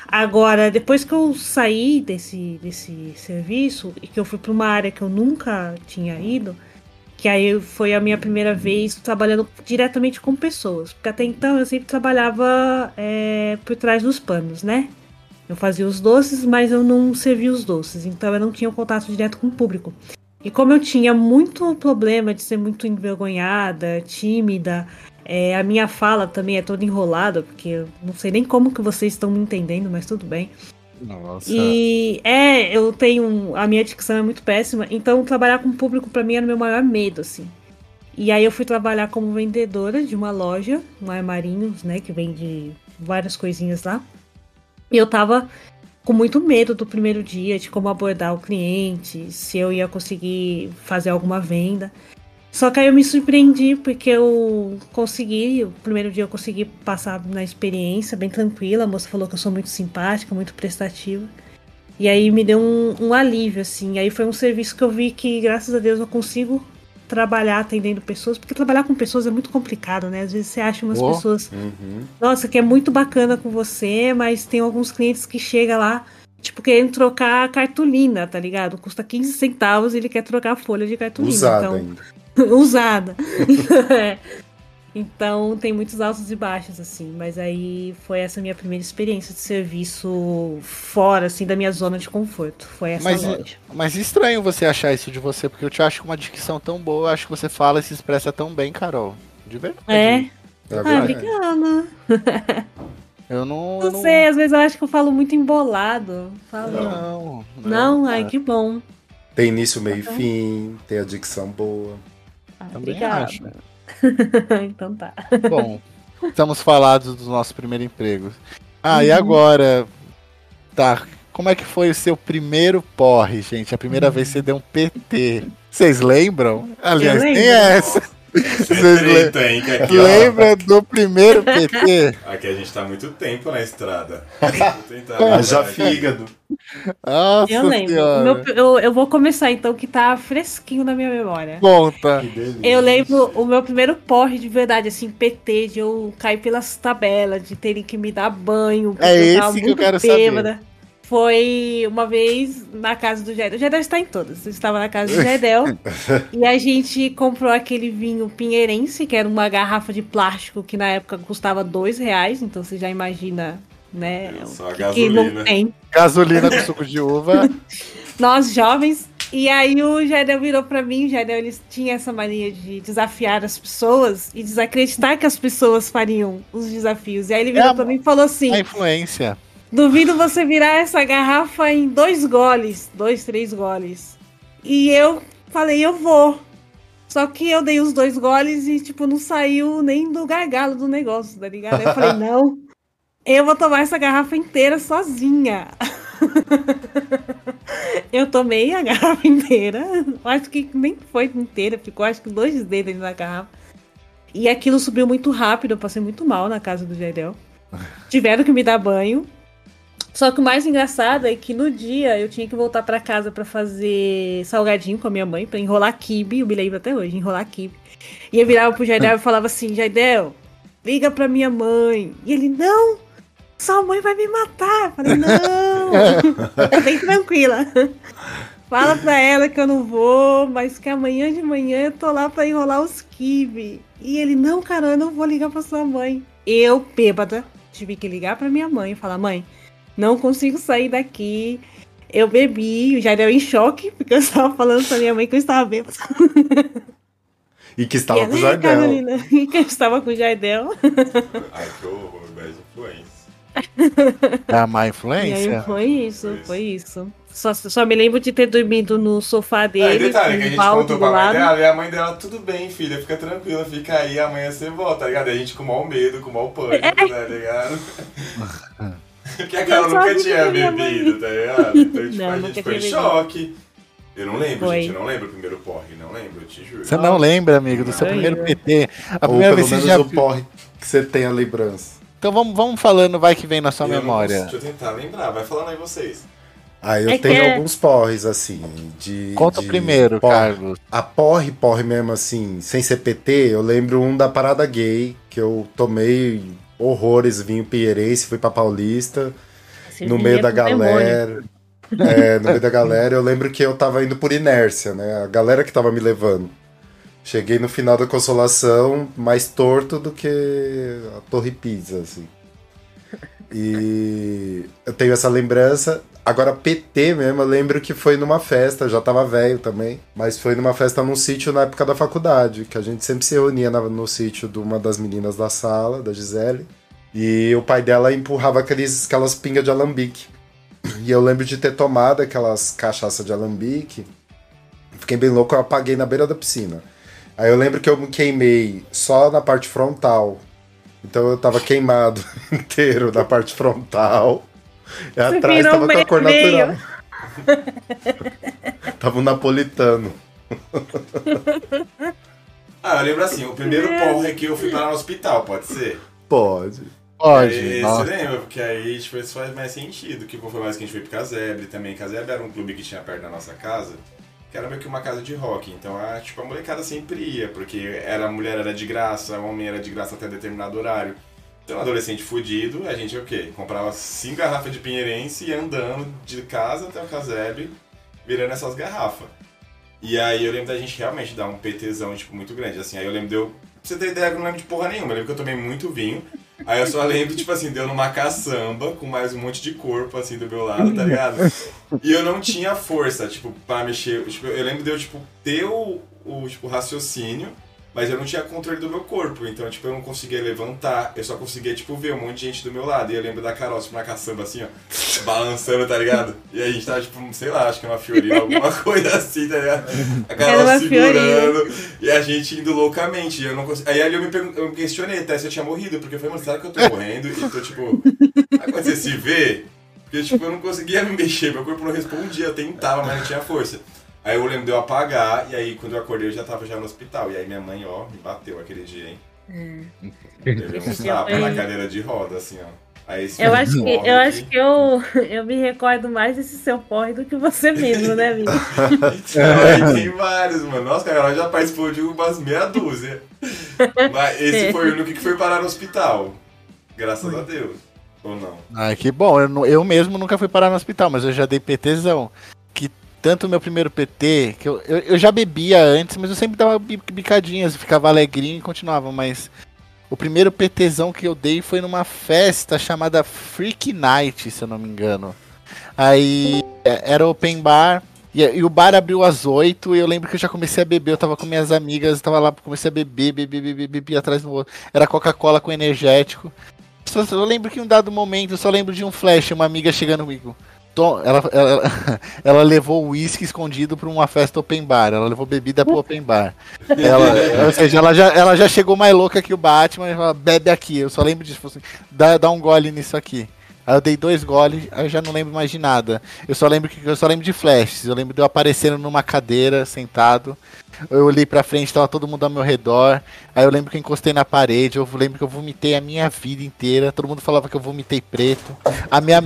Agora, depois que eu saí desse, desse serviço e que eu fui para uma área que eu nunca tinha ido, que aí foi a minha primeira vez trabalhando diretamente com pessoas. Porque até então eu sempre trabalhava é, por trás dos panos, né? Eu fazia os doces, mas eu não servia os doces, então eu não tinha um contato direto com o público. E como eu tinha muito problema de ser muito envergonhada, tímida, é, a minha fala também é toda enrolada, porque eu não sei nem como que vocês estão me entendendo, mas tudo bem. Nossa. E é, eu tenho. A minha dicção é muito péssima, então trabalhar com o público pra mim era o meu maior medo, assim. E aí eu fui trabalhar como vendedora de uma loja, um armarinhos, né, que vende várias coisinhas lá. E eu tava com muito medo do primeiro dia, de como abordar o cliente, se eu ia conseguir fazer alguma venda. Só que aí eu me surpreendi porque eu consegui, o primeiro dia eu consegui passar na experiência bem tranquila. A moça falou que eu sou muito simpática, muito prestativa. E aí me deu um, um alívio, assim. Aí foi um serviço que eu vi que, graças a Deus, eu consigo trabalhar atendendo pessoas, porque trabalhar com pessoas é muito complicado, né? Às vezes você acha umas Oh. pessoas, Uhum. nossa, que é muito bacana com você, mas tem alguns clientes que chega lá, tipo, querendo trocar a cartolina, tá ligado? Custa 15 centavos e ele quer trocar a folha de cartolina. Usada então, ainda. usada. É. Então tem muitos altos e baixos, assim. Mas aí foi essa minha primeira experiência de serviço fora, assim, da minha zona de conforto. Foi essa Mas, loja. mas estranho você achar isso de você, porque eu te acho com uma dicção tão boa, eu acho que você fala e se expressa tão bem, Carol. De verdade. É. É Ah, obrigada. Eu não. Não sei, às vezes eu acho que eu falo muito embolado. Falo. Não. Não, ai, que bom. Tem início, meio e fim, tem a dicção boa. Ah, Também obrigada. acho. então tá. Bom, estamos falados do nosso primeiro emprego. Ah, e Uhum. agora? Tá. Como é que foi o seu primeiro porre, gente? A primeira vez que você deu um PT. Vocês lembram? Aliás, nem essa. Vocês le- Eita, hein, que aqui, ó, Lembra do primeiro PT? aqui a gente tá muito tempo na estrada. Aqui. fígado. Nossa Eu lembro. Meu- eu, eu vou começar então, que tá fresquinho na minha memória. Conta. Eu lembro o meu primeiro porre de verdade, assim, PT, de eu cair pelas tabelas, de terem que me dar banho. É esse que eu muito quero saber. Foi uma vez na casa do Gedel. O Gedel está em todas. Eu estava na casa do Gedel. e a gente comprou aquele vinho pinheirense, que era uma garrafa de plástico que na época custava dois reais. Então você já imagina, né? Só a o que, que não gasolina. tem. Gasolina com suco de uva. Nós jovens. E aí o Jardel virou pra mim, o Jardel ele tinha essa mania de desafiar as pessoas e desacreditar que as pessoas fariam os desafios. E aí ele virou É, pra mim e falou assim: A influência. Duvido você virar essa garrafa em dois goles, dois, três goles. E eu falei, eu vou. Só que eu dei os dois goles e, tipo, não saiu nem do gargalo do negócio, tá ligado? Eu falei, não, eu vou tomar essa garrafa inteira sozinha. eu tomei a garrafa inteira. Acho que nem foi inteira, ficou acho que dois dedos na garrafa. E aquilo subiu muito rápido, eu passei muito mal na casa do Gedel. Tiveram que me dar banho. Só que o mais engraçado é que no dia eu tinha que voltar pra casa pra fazer salgadinho com a minha mãe, pra enrolar kibe, eu me lembro até hoje, enrolar kibe. E eu virava pro Jaidel e falava assim, Jaidel, liga pra minha mãe. E ele, não, sua mãe vai me matar. Eu falei, não, bem tranquila. Fala pra ela que eu não vou, mas que amanhã de manhã eu tô lá pra enrolar os kibe. E ele, não, cara, eu não vou ligar pra sua mãe. Eu, bêbada, tive que ligar pra minha mãe e falar, mãe, não consigo sair daqui. Eu bebi, o Jairel em choque, porque eu estava falando pra minha mãe que eu estava bêbada. E que E estava ela, com o "Ei, Jardel. Carolina, que eu estava com o Jardel. Ai, que horror, mais influência. É a má E aí influência? foi isso, foi isso. Só, só me lembro de ter dormido no sofá e dele, detalhe, que a com gente contou do pra mãe lado. dela, e a mãe dela, tudo bem, filha, fica tranquila, fica aí, amanhã você volta, tá ligado? E a gente com o maior medo, com o maior pânico, tá ligado? Porque a Carol Eu nunca tinha bebido, tá ligado? Então, tipo, Não, a gente ficou em choque. Eu não lembro, Foi. gente, eu não lembro o primeiro porre, não lembro, eu te juro. Você não lembra, amigo, do seu Não primeiro. PT? A Ou primeira pelo vez que menos você já. o porre que você tem a lembrança. Então vamos, vamos falando, vai que vem na sua Eu não memória. consigo- Deixa eu tentar lembrar, vai falando aí vocês. Ah, eu É tenho é- alguns porres, assim, de... Conta o de primeiro, porre. Carlos. A porre, porre mesmo, assim, sem ser PT, eu lembro um da parada gay, que eu tomei horrores, vinho pinheirense, fui pra Paulista, Esse no vinho meio da galera. É, no meio da galera, eu lembro que eu tava indo por inércia, né? A galera que tava me levando. Cheguei no final da consolação mais torto do que a Torre Pisa, assim. E eu tenho essa lembrança. Agora, PT mesmo, eu lembro que foi numa festa, já tava velho também, mas foi numa festa num sítio na época da faculdade, que a gente sempre se reunia na- no sítio de uma das meninas da sala, da Gisele, e o pai dela empurrava aqueles, aquelas pingas de alambique. E eu lembro de ter tomado aquelas cachaça de alambique, fiquei bem louco, eu apaguei na beira da piscina. Aí eu lembro que eu me queimei só na parte frontal. Então eu tava queimado inteiro na parte frontal. Você atrás tava com a cor natural. tava um napolitano. Ah, eu lembro assim, o primeiro porre que eu fui parar no hospital, pode ser? Pode. Pode. Aí, nossa. Você lembra? Porque aí, tipo, isso faz mais sentido. Que foi mais que a gente foi pro Casebre também. Casebre era um clube que tinha perto da nossa casa, que era meio que uma casa de rock. Então, a, tipo, a molecada sempre ia, porque era, a mulher era de graça, o homem era de graça até determinado horário. Um adolescente fudido, a gente o quê? Comprava cinco garrafas de pinheirense e ia andando de casa até o Casebre, virando essas garrafas. E aí eu lembro da gente realmente dar um PTzão, tipo, muito grande. Assim, aí eu lembro de eu. Pra você ter ideia, eu não lembro de porra nenhuma. Eu lembro que eu tomei muito vinho. Aí eu só lembro, tipo assim, deu numa caçamba com mais um monte de corpo, assim, do meu lado, tá ligado? E eu não tinha força, tipo, pra mexer. Tipo, eu lembro de eu, tipo, ter o, o tipo, raciocínio, mas eu não tinha controle do meu corpo. Então, tipo, eu não conseguia levantar. Eu só conseguia, tipo, ver um monte de gente do meu lado. E eu lembro da Carol, tipo, na caçamba, assim, ó, balançando, tá ligado? E aí a gente tava, tipo, sei lá, acho que uma fiorina, alguma coisa assim, tá ligado? A Carol uma segurando. E a gente indo loucamente. Eu não consegui... Aí ali eu me, pergun- eu me questionei até se eu tinha morrido, porque eu falei, mano, será que eu tô morrendo? E tô tipo. Aí quando você se vê, porque tipo, eu não conseguia me mexer, meu corpo não respondia, eu tentava, mas não tinha força. Aí eu lembro de eu apagar, e aí quando eu acordei eu já tava já no hospital. E aí minha mãe, ó, me bateu aquele dia, hein? Eu vi um tapa na cadeira de roda, assim, ó. Aí esse Eu acho que, eu, acho que eu, eu me recordo mais desse seu porre do que você mesmo, né, amigo? Então, aí tem vários, mano. Nossa, cara, ela já participou de umas meia dúzia. Mas esse foi o único que foi parar no hospital. Graças a Deus. Ou não? Ai, que bom. Eu, eu mesmo nunca fui parar no hospital, mas eu já dei PTzão. Que tanto meu primeiro PT, que eu, eu, eu já bebia antes, mas eu sempre dava bi- bicadinhas, ficava alegrinho e continuava, mas o primeiro PTzão que eu dei foi numa festa chamada Freak Night, se eu não me engano. Aí é, era open bar. E, e o bar abriu às 8 e eu lembro que eu já comecei a beber, eu tava com minhas amigas, tava lá, comecei a beber, beber, beber, beber atrás do outro. Era Coca-Cola com energético. Só, eu lembro que em um dado momento, eu só lembro de um flash, uma amiga chegando comigo. Ela, ela, ela levou o uísque escondido pra uma festa open bar. Ela levou bebida pro open bar. Ela, ou seja, ela já, ela já chegou mais louca que o Batman e falou, bebe aqui. Eu só lembro disso. Assim, dá, dá um gole nisso aqui. Aí eu dei dois goles, aí eu já não lembro mais de nada. Eu só lembro que eu só lembro de flashes. Eu lembro de eu aparecendo numa cadeira, sentado. Eu olhei pra frente, tava todo mundo ao meu redor. Aí eu lembro que eu encostei na parede. Eu lembro que eu vomitei a minha vida inteira. Todo mundo falava que eu vomitei preto. A minha,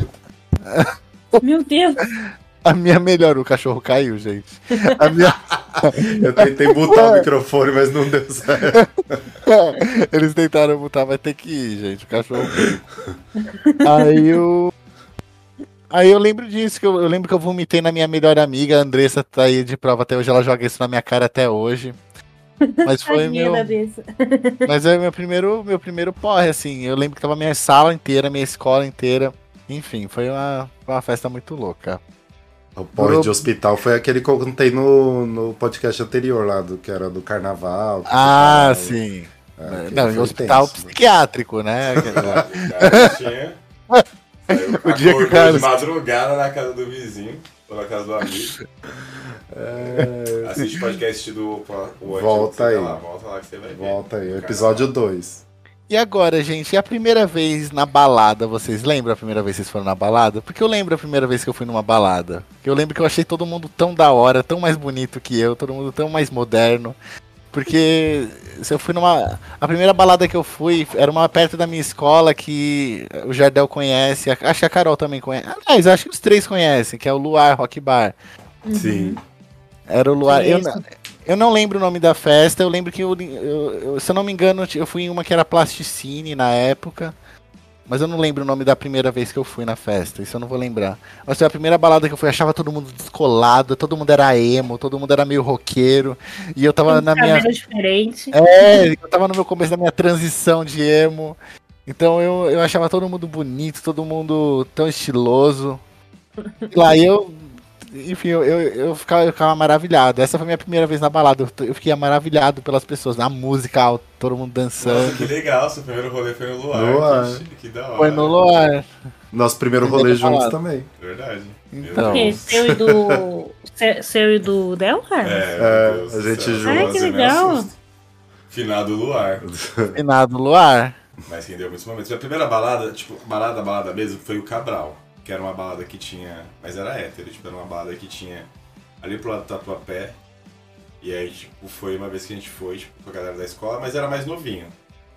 Meu Deus! a minha melhor, o cachorro caiu, gente. A minha, Eu tentei botar o microfone, mas não deu certo. Eles tentaram botar, vai ter que ir, gente. O cachorro. Aí eu. Aí eu lembro disso, que eu, eu lembro que eu vomitei na minha melhor amiga, a Andressa tá aí de prova até hoje, ela joga isso na minha cara até hoje. Mas foi meu. Mas é meu primeiro, meu primeiro porre, assim. Eu lembro que tava minha sala inteira, minha escola inteira. Enfim, foi uma, uma festa muito louca. O porre de hospital foi aquele que eu contei no, no podcast anterior lá, do, que era do carnaval. Ah, sim. É, Não, em hospital tenso. psiquiátrico, né? Saiu, O dia que o cara- de madrugada na casa do vizinho, ou na casa do amigo. É, Assiste o podcast do o Volta aí. Lá, volta lá que você vai ver. volta aí, episódio 2. E agora, gente, e a primeira vez na balada, vocês lembram a primeira vez que vocês foram na balada? Porque eu lembro a primeira vez que eu fui numa balada. Eu lembro que eu achei todo mundo tão da hora, tão mais bonito que eu, todo mundo tão mais moderno. Porque se eu fui numa. A primeira balada que eu fui era uma perto da minha escola que o Jardel conhece, a- acho que a Carol também conhece. Aliás, acho que os três conhecem, que é o Luar Rock Bar. Sim. Era o Luar. Eu, eu não lembro o nome da festa, eu lembro que, eu, eu- se eu não me engano, eu fui em uma que era Plasticine na época. Mas eu não lembro o nome da primeira vez que eu fui na festa, isso eu não vou lembrar. Mas foi a primeira balada que eu fui, achava todo mundo descolado, todo mundo era emo, todo mundo era meio roqueiro. E eu tava na minha. Diferente. É, eu tava no meu começo da minha transição de emo. Então eu, eu achava todo mundo bonito, todo mundo tão estiloso. E lá eu. Enfim, eu, eu, eu, ficava, eu ficava maravilhado. Essa foi a minha primeira vez na balada. Eu, fiquei maravilhado pelas pessoas, na música alta, todo mundo Nossa, dançando. que legal, seu primeiro rolê foi no Luar. Luar. Que, que da hora. Foi no luar. Nosso primeiro rolê juntos balada. também. Verdade. Então. Que? Seu e do. seu- e do Del, cara? É, É, a gente junto. Ai, que me legal. Finado Luar. Finado luar. Mas rendeu muitos momentos. Minha primeira balada, tipo, balada, balada mesmo, foi o Cabral. Que era uma balada que tinha. Mas era hétero, tipo, era uma balada que tinha ali pro lado do Tatuapé. E aí, tipo, foi uma vez que a gente foi, tipo, com a galera da escola, mas era mais novinho.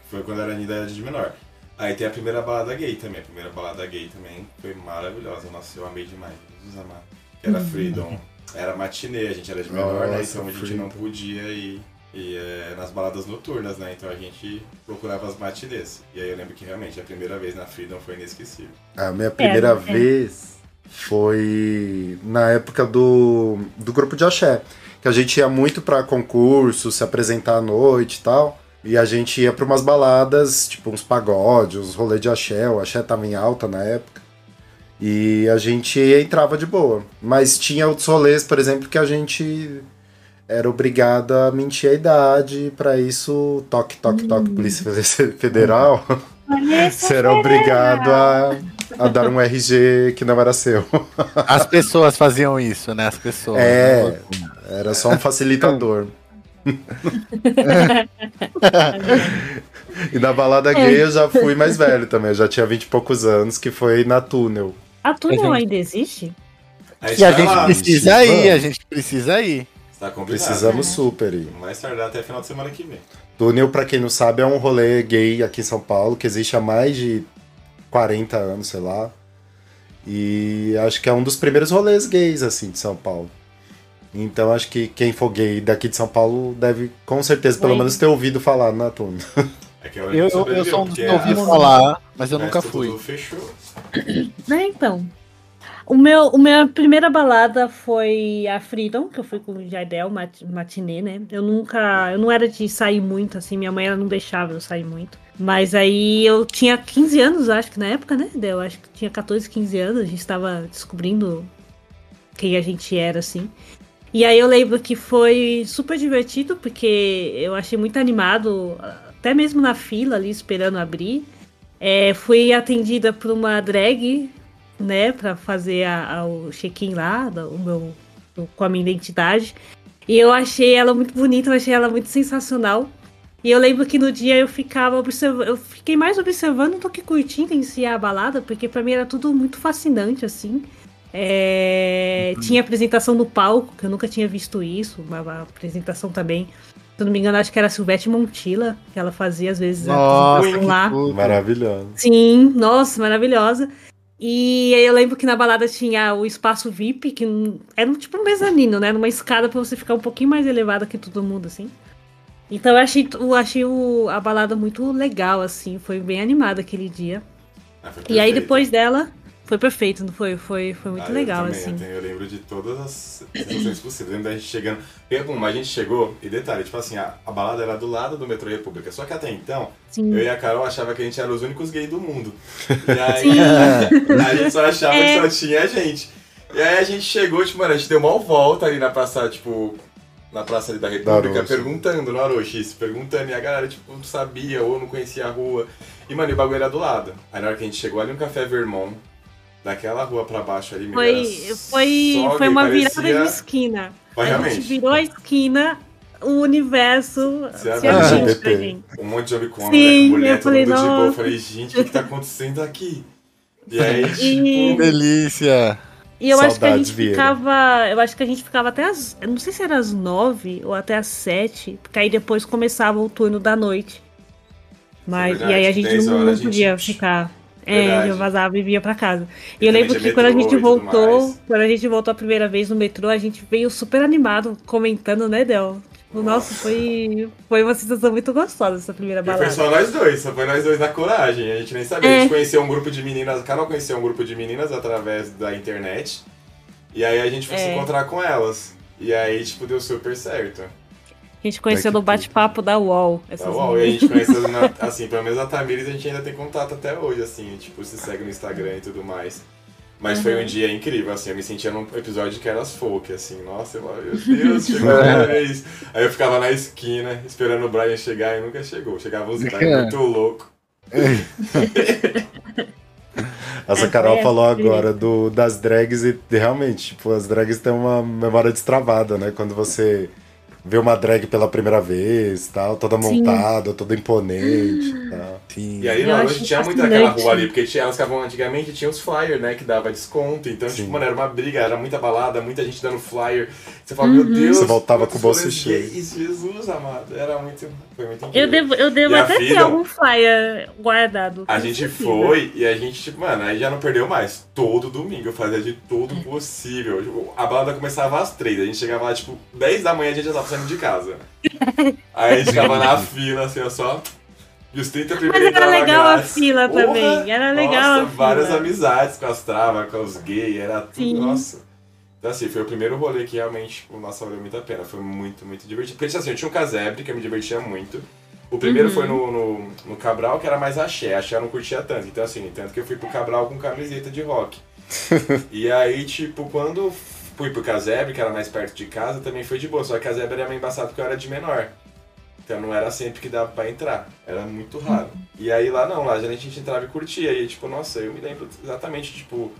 Foi quando era era de menor. Aí tem a primeira balada gay também. A primeira balada gay também foi maravilhosa. Nossa, eu amei demais. Jesus amado. Que era Freedom. Era matinê, a gente era de menor, né? Nossa, Então a gente não podia ir, ir é, nas baladas noturnas, né? Então a gente procurava as matinês. E aí eu lembro que realmente a primeira vez na Freedom foi inesquecível. A minha primeira é. vez foi na época do, do grupo de axé. Que a gente ia muito pra concurso, se apresentar à noite e tal. E a gente ia pra umas baladas, tipo uns pagodes, uns rolês de axé. O axé tava em alta na época. E a gente entrava de boa. Mas tinha outros rolês, por exemplo, que a gente era obrigado a mentir a idade. Pra isso, toque, toque, toque, Polícia Federal. Será obrigado a, a dar um RG que não era seu. As pessoas faziam isso, né? As pessoas. É. Era só um facilitador. e na balada gay eu já fui mais velho também. Eu já tinha 20 e poucos anos, que foi na Túnel. A túnel Gente. ainda existe? A E a gente lá. precisa ir, a gente precisa ir. Tá combinado. Precisamos super ir. Não vai tardar até final de semana que vem. Túnel, pra quem não sabe, é um rolê gay aqui em São Paulo, que existe há mais de 40 anos, sei lá. E acho que é um dos primeiros rolês gays, assim, de São Paulo. Então acho que quem for gay daqui de São Paulo deve, com certeza, pelo menos ter ouvido falar na Túnel. É que eu, Eu, eu, eu um porque que ouvi falar, mas eu mas nunca tudo fui. fechou. Né, então. O meu, o minha primeira balada foi a Freedom, que eu fui com o Jardel, mat, matinê, né? Eu nunca. Eu não era de sair muito, assim, minha mãe ela não deixava eu sair muito. Mas aí eu tinha 15 anos, acho que na época, né? Eu acho que tinha 14, 15 anos, a gente estava descobrindo quem a gente era, assim. E aí eu lembro que foi super divertido, porque eu achei muito animado, até mesmo na fila ali, esperando abrir. É, fui atendida por uma drag, né, pra fazer a- a- o check-in lá, o meu, do- com a minha identidade. E eu achei ela muito bonita, eu achei ela muito sensacional. E eu lembro que no dia eu ficava observando, eu fiquei mais observando do que curtindo em si a balada, porque pra mim era tudo muito fascinante, assim. É, Tinha apresentação no palco, que eu nunca tinha visto isso, uma, uma apresentação também. Se eu não me engano, acho que era a Silvete Montilla, que ela fazia às vezes a Nossa, lá. tudo. Maravilhoso. Sim, nossa, maravilhosa. E aí eu lembro que na balada tinha o espaço VIP, que era tipo um mezanino, né? Numa escada pra você ficar um pouquinho mais elevada que todo mundo, assim. Então eu achei, eu achei o- a balada muito legal, assim. Foi bem animada aquele dia. Ah, E aí depois dela, foi perfeito, não foi? Foi, foi muito Ah, eu legal, também, assim. Eu, tenho- eu lembro de todas as sensações possíveis. Eu lembro da gente chegando. Bom, a gente chegou, e detalhe, tipo assim, a, a balada era do lado do metrô República. Só que até então, Sim. eu e a Carol achava que a gente era os únicos gays do mundo. E aí a gente só achava É. que só tinha a gente. E aí a gente chegou, tipo, mano, a gente deu uma volta ali na praça, tipo. Na Praça ali da República, Orochi. perguntando no Orochi, isso, perguntando, e a galera, tipo, não sabia ou não conhecia a rua. E, mano, e o bagulho era do lado. Aí na hora que a gente chegou ali, um café Vermont, daquela rua pra baixo ali, Foi, foi, foi uma parecia- virada de esquina. Foi a realmente. gente virou a esquina, o universo Se se abriu. pra gente. Um monte de homem com Sim, mulher com mulher, eu todo falei, mundo de boa. Eu falei, gente, o que, que tá acontecendo aqui? E aí, E- tipo. Delícia. E eu acho que a gente Vieira. ficava. Eu acho que a gente ficava até as. Não sei se era às nove ou até às sete, porque aí depois começava o turno da noite. Mas, verdade, e aí a gente 10 não, não a gente- podia ficar. É, Verdade. eu vazava e via pra casa. E eu também lembro que quando a gente voltou, quando a gente voltou a primeira vez no metrô, a gente veio super animado, comentando, né, Del? Tipo, Nossa, foi, foi uma sensação muito gostosa essa primeira E foi balada. só nós dois, só foi nós dois na coragem. A gente nem sabia. A É. gente conheceu um grupo de meninas. A Carol conheceu um grupo de meninas através da internet. E aí a gente foi se É. encontrar com elas. E aí, tipo, deu super certo. A gente conheceu Daqui no bate-papo da UOL. Essas bom, e a gente conheceu, na- assim, pelo menos a Tamires a gente ainda tem contato até hoje, assim, tipo, se segue no Instagram e tudo mais. Mas foi um dia incrível, assim, eu me sentia num episódio que era as folk, assim, nossa, eu meu Deus, chegou a primeira vez. Aí eu ficava na esquina, esperando o Brian chegar e nunca chegou. Chegava os Brian muito louco. Essa É, Carol é, falou é. agora do, das drags e realmente, tipo, as drags têm uma memória destravada, né? Quando você vê uma drag pela primeira vez, tal, toda Sim. montada, toda imponente e tal. Sim. E aí Eu na acho noite tinha muito aquela fascinante. rua ali, porque tinha, elas ficavam antigamente tinha os flyers, né, que dava desconto. Então, Sim. tipo, mano, era uma briga, era muita balada, muita gente dando flyer. Você fala, meu Deus. Você voltava com o bolso cheio. Jesus amado. Era muito. Foi muito incrível. Eu devo, eu devo E a até ter Freedom? algum flyer guardado. A gente foi e a gente, tipo, mano, aí já não perdeu mais. Todo domingo eu fazia de tudo possível. Tipo, a balada começava às três, a gente chegava lá, tipo, 10 da manhã a gente já tava saindo de casa. Aí a gente ficava na fila, assim, ó, só. E os 30 Mas primeiros era entravam legal a fila Porra! também. Era legal Nossa, a várias amizades com as travas, com os gays, era tudo, Sim. nossa. Então assim, foi o primeiro rolê que realmente, tipo, nossa, valeu muito a pena. Foi muito, muito divertido. Porque assim, eu tinha um casebre que eu me divertia muito. O primeiro Uhum. foi no, no, no Cabral, que era mais axé. Axé eu não curtia tanto. Então assim, tanto que eu fui pro Cabral com camiseta de rock. e aí, tipo, quando fui pro casebre, que era mais perto de casa, também foi de boa. Só que casebre era meio embaçado porque eu era de menor. Então não era sempre que dava pra entrar. Era muito raro. E aí lá não, lá a gente entrava e curtia. E tipo, nossa, eu me lembro exatamente, tipo,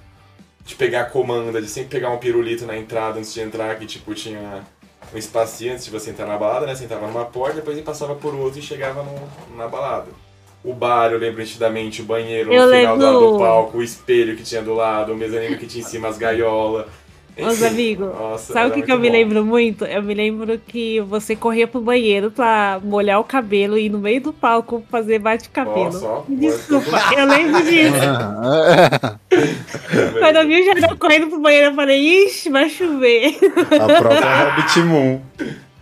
de pegar a comanda, de sempre pegar um pirulito na entrada antes de entrar, que tipo, tinha um espacinho antes de você entrar na balada, né? Você entrava numa porta, depois ele passava por outra e chegava no, na balada. O bar, eu lembro nitidamente, o banheiro Eu no final do lembro. do palco, o espelho que tinha do lado, o mezanino que tinha em cima, as gaiolas. Os amigos, Nossa, sabe o que, que eu muito me bom. lembro muito? Eu me lembro que você corria pro banheiro pra molhar o cabelo e no meio do palco fazer bate-cabelo. Nossa, ó, Desculpa, eu lembro disso. Quando eu vi o Jardel correndo pro banheiro, eu falei, ixi, vai chover. A própria Hobbit Moon.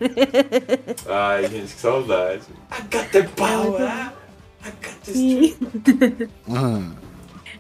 Ai, gente, que saudade. I got the power. I got the Sim.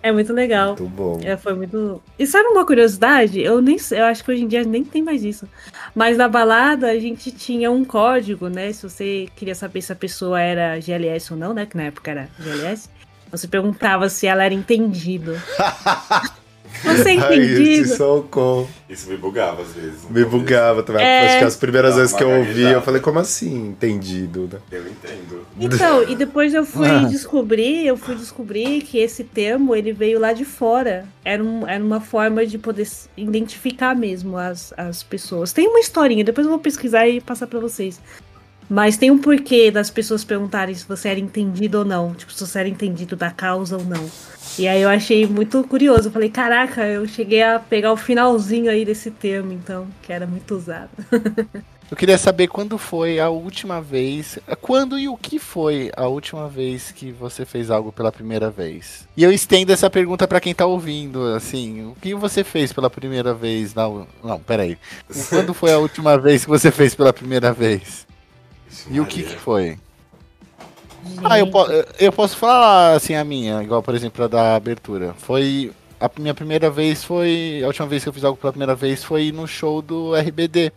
É muito legal. Muito bom. É, foi muito. E sabe uma curiosidade? Eu nem eu acho que hoje em dia nem tem mais isso. Mas na balada a gente tinha um código, né? Se você queria saber se a pessoa era GLS ou não, né? Que na época era GLS. Você perguntava se ela era entendido. Você Ai, esse entendido? socorro. Isso me bugava às vezes. Me bugava também. É. Acho que as primeiras Dá vezes que eu ouvi, eu falei, como assim? Entendido, né? Eu entendo. Então, e depois eu fui Ah. descobrir, eu fui descobrir que esse termo ele veio lá de fora. Era, um, era uma forma de poder identificar mesmo as, as pessoas. Tem uma historinha, depois eu vou pesquisar e passar pra vocês. Mas tem um porquê das pessoas perguntarem se você era entendido ou não. Tipo, se você era entendido da causa ou não. E aí eu achei muito curioso. Eu falei, caraca, eu cheguei a pegar o finalzinho aí desse termo, então, que era muito usado. Eu queria saber quando foi a última vez. Quando e o que foi a última vez que você fez algo pela primeira vez? E eu estendo essa pergunta pra quem tá ouvindo, assim, o que você fez pela primeira vez? Não, não, peraí. Quando foi a última vez que você fez pela primeira vez? E o que, que foi? Ah, eu, po- eu posso falar assim a minha, igual por exemplo a da abertura. Foi a minha primeira vez foi a última vez que eu fiz algo pela primeira vez foi no show do RBD.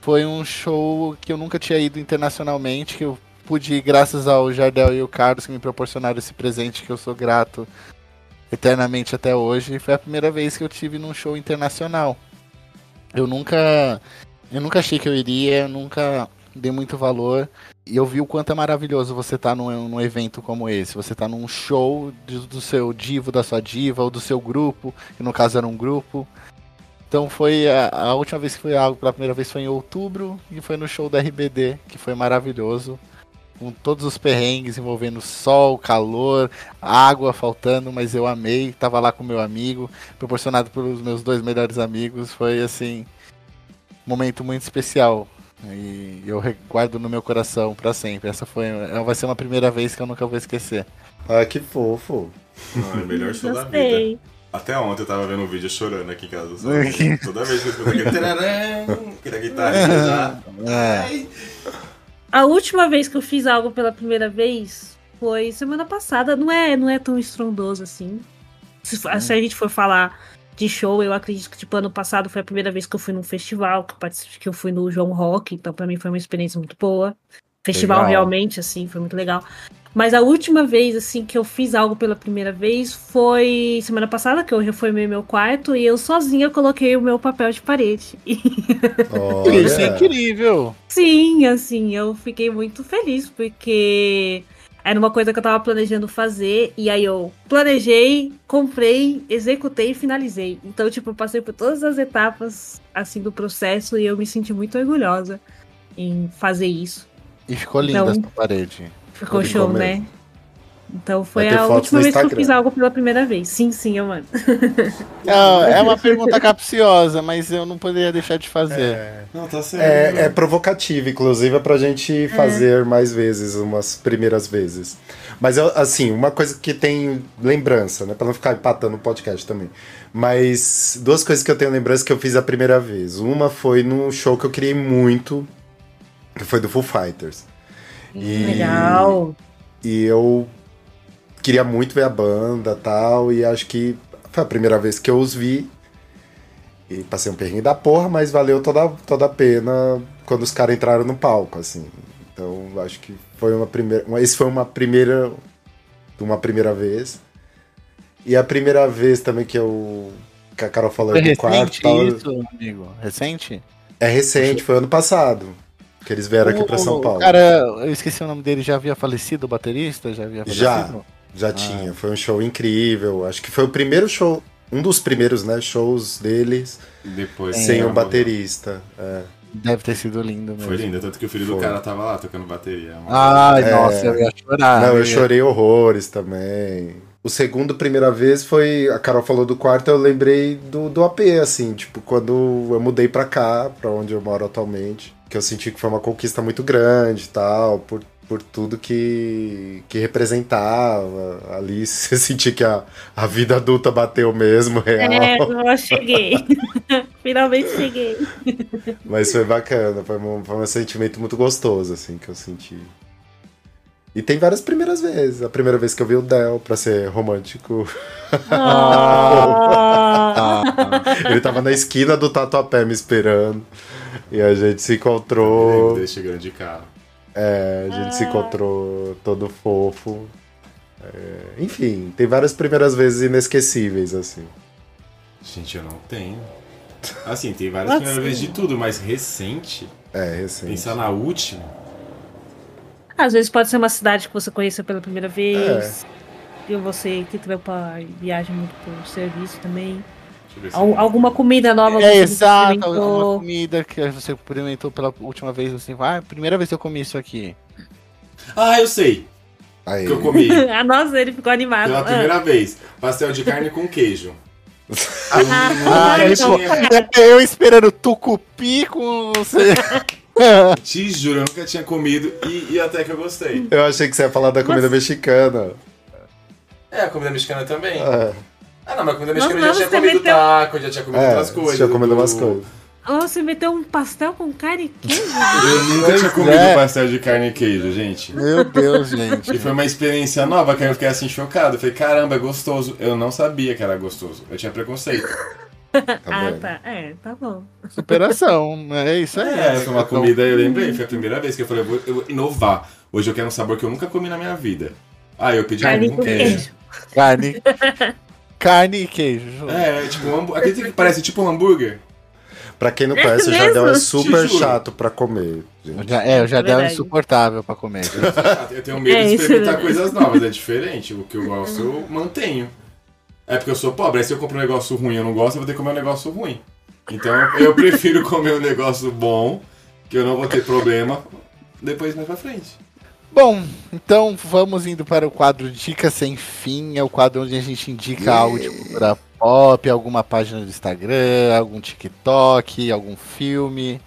Foi um show que eu nunca tinha ido internacionalmente, que eu pude ir graças ao Jardel e o Carlos que me proporcionaram esse presente que eu sou grato eternamente até hoje. Foi a primeira vez que eu tive num show internacional. Eu nunca eu nunca achei que eu iria, eu nunca dei muito valor. E eu vi o quanto é maravilhoso você estar num, num evento como esse. Você tá num show de- do seu divo, da sua diva, ou do seu grupo, que no caso era um grupo. Então foi a, a última vez que foi algo pela primeira vez foi em outubro e foi no show da RBD, que foi maravilhoso. Com todos os perrengues envolvendo sol, calor, água faltando, mas eu amei. Tava lá com meu amigo, proporcionado pelos meus dois melhores amigos. Foi assim, momento muito especial. E eu guardo no meu coração pra sempre. Essa foi, ela vai ser uma primeira vez que eu nunca vou esquecer. Ah, que fofo. Ai, melhor show da vida. Até ontem eu tava vendo um vídeo chorando aqui em casa. Toda vez que eu escuto aquele tararã, aquela guitarra já. É. Ai. A última vez que eu fiz algo pela primeira vez foi semana passada. Não é, não é tão estrondoso assim. Se, se a gente for falar de show, eu acredito que tipo ano passado foi a primeira vez que eu fui num festival, que eu, participei- que eu fui no João Rock, então pra mim foi uma experiência muito boa. Festival Legal. realmente assim, foi muito legal. Mas a última vez assim que eu fiz algo pela primeira vez foi semana passada, que eu reformei meu quarto e eu sozinha coloquei o meu papel de parede. Isso é incrível. Sim, assim, eu fiquei muito feliz porque era uma coisa que eu tava planejando fazer e aí eu planejei, comprei, executei e finalizei. Então, tipo, eu passei por todas as etapas assim do processo e eu me senti muito orgulhosa em fazer isso. E ficou linda Então- essa parede. Ficou Ficou show, mesmo. né? Então foi a última vez que eu fiz algo pela primeira vez. Sim, sim, eu mano. Não, é uma pergunta capciosa, mas eu não poderia deixar de fazer. Não, tá certo. É, é provocativo, inclusive, é pra gente fazer mais vezes, umas primeiras vezes. Mas, eu, assim, uma coisa que tem lembrança, né? Pra não ficar empatando o podcast também. Mas duas coisas que eu tenho lembrança que eu fiz a primeira vez. Uma foi num show que eu queria muito, que foi do Foo Fighters. E- Legal. E eu queria muito ver a banda tal, e acho que foi a primeira vez que eu os vi. E passei um perrengue da porra, mas valeu toda, toda a pena quando os caras entraram no palco, assim. Então, acho que foi uma primeira. uma- Esse foi uma primeira. Uma primeira vez. E a primeira vez também que eu. Que a Carol falou Foi do quarto recente tal, isso, amigo? Recente? É recente, foi ano passado. Que eles vieram aqui pra São O Paulo. cara, eu esqueci o nome dele, já havia falecido, o baterista? Já havia Já. Já tinha, foi um show incrível. Acho que foi o primeiro show, um dos primeiros, né, shows deles Depois. sem o baterista. É. Deve ter sido lindo mesmo. Foi lindo, tanto que o filho do Foi. cara tava lá tocando bateria. Ai, É. nossa, eu ia chorar. Não, eu ia- chorei horrores também. o segundo, primeira vez, foi. A Carol falou do quarto, eu lembrei do, do AP, assim, tipo, quando eu mudei pra cá, pra onde eu moro atualmente. Que eu senti que foi uma conquista muito grande e tal, por, por tudo que, que representava. Ali você sentia que a, a vida adulta bateu mesmo, real. É, eu cheguei. Finalmente cheguei. Mas foi bacana, foi um, foi um sentimento muito gostoso, assim, que eu senti. E tem várias primeiras vezes. A primeira vez que eu vi o Del pra ser romântico. Ah. Ele tava na esquina do Tatuapé me esperando. E a gente se encontrou. chegando de carro. É, a gente se encontrou todo fofo. É, enfim, tem várias primeiras vezes inesquecíveis, assim. Gente, eu não tenho. Assim, tem várias Nossa. primeiras vezes de tudo, mas recente, É, recente. pensar na última. Às vezes pode ser uma cidade que você conheceu pela primeira vez. E você que trampa viaja muito por serviço também. Al- alguma comida nova que É você exato, experimentou. comida que você experimentou pela última vez, assim, ah, primeira vez que eu comi isso aqui. Ah, eu sei! Aí. Que eu comi Ah, nossa, ele ficou animado. pela Ah. primeira vez. Pastel de carne com queijo. Ah, Eu então. nunca tinha- Eu esperando tucupi com você. Te juro, eu nunca tinha comido e, e até que eu gostei. Eu achei que você ia falar da comida mexicana. É, a comida mexicana também. É, Ah, não, mas comida Nossa, mexicana eu já tinha comido meteu- taco, eu já tinha comido é outras coisas. tinha comido do- umas coisas. Você meteu um pastel com carne e queijo? Eu nunca tinha comido é. pastel de carne e queijo, gente. Meu Deus, gente. E foi uma experiência nova que eu fiquei assim chocado. Eu falei, caramba, é gostoso. Eu não sabia que era gostoso. Eu tinha preconceito. Tá ah, tá. É, tá bom. Superação, é isso aí. É, foi uma comida, eu lembrei, foi a primeira vez que eu falei, eu vou, eu vou inovar. Hoje eu quero um sabor que eu nunca comi na minha vida. Ah, eu pedi Carne um com queijo. queijo. Carne. Carne e queijo. É, tipo um hambúrguer. Aquele que parece tipo um hambúrguer. Pra quem não É conhece, o Jardel é super chato pra comer. Gente. já, é, dei um Verdade. insuportável pra comer. gente. Eu tenho medo É, de experimentar é coisas novas, é diferente. O que eu gosto, eu mantenho. É porque eu sou pobre, aí se eu compro um negócio ruim e eu não gosto, eu vou ter que comer um negócio ruim. Então eu prefiro comer um negócio bom, que eu não vou ter problema, depois mais pra frente. Bom, então vamos indo para o quadro Dicas Sem Fim. É o quadro onde a gente indica algo de cultura pop, alguma página do Instagram, algum TikTok, algum filme.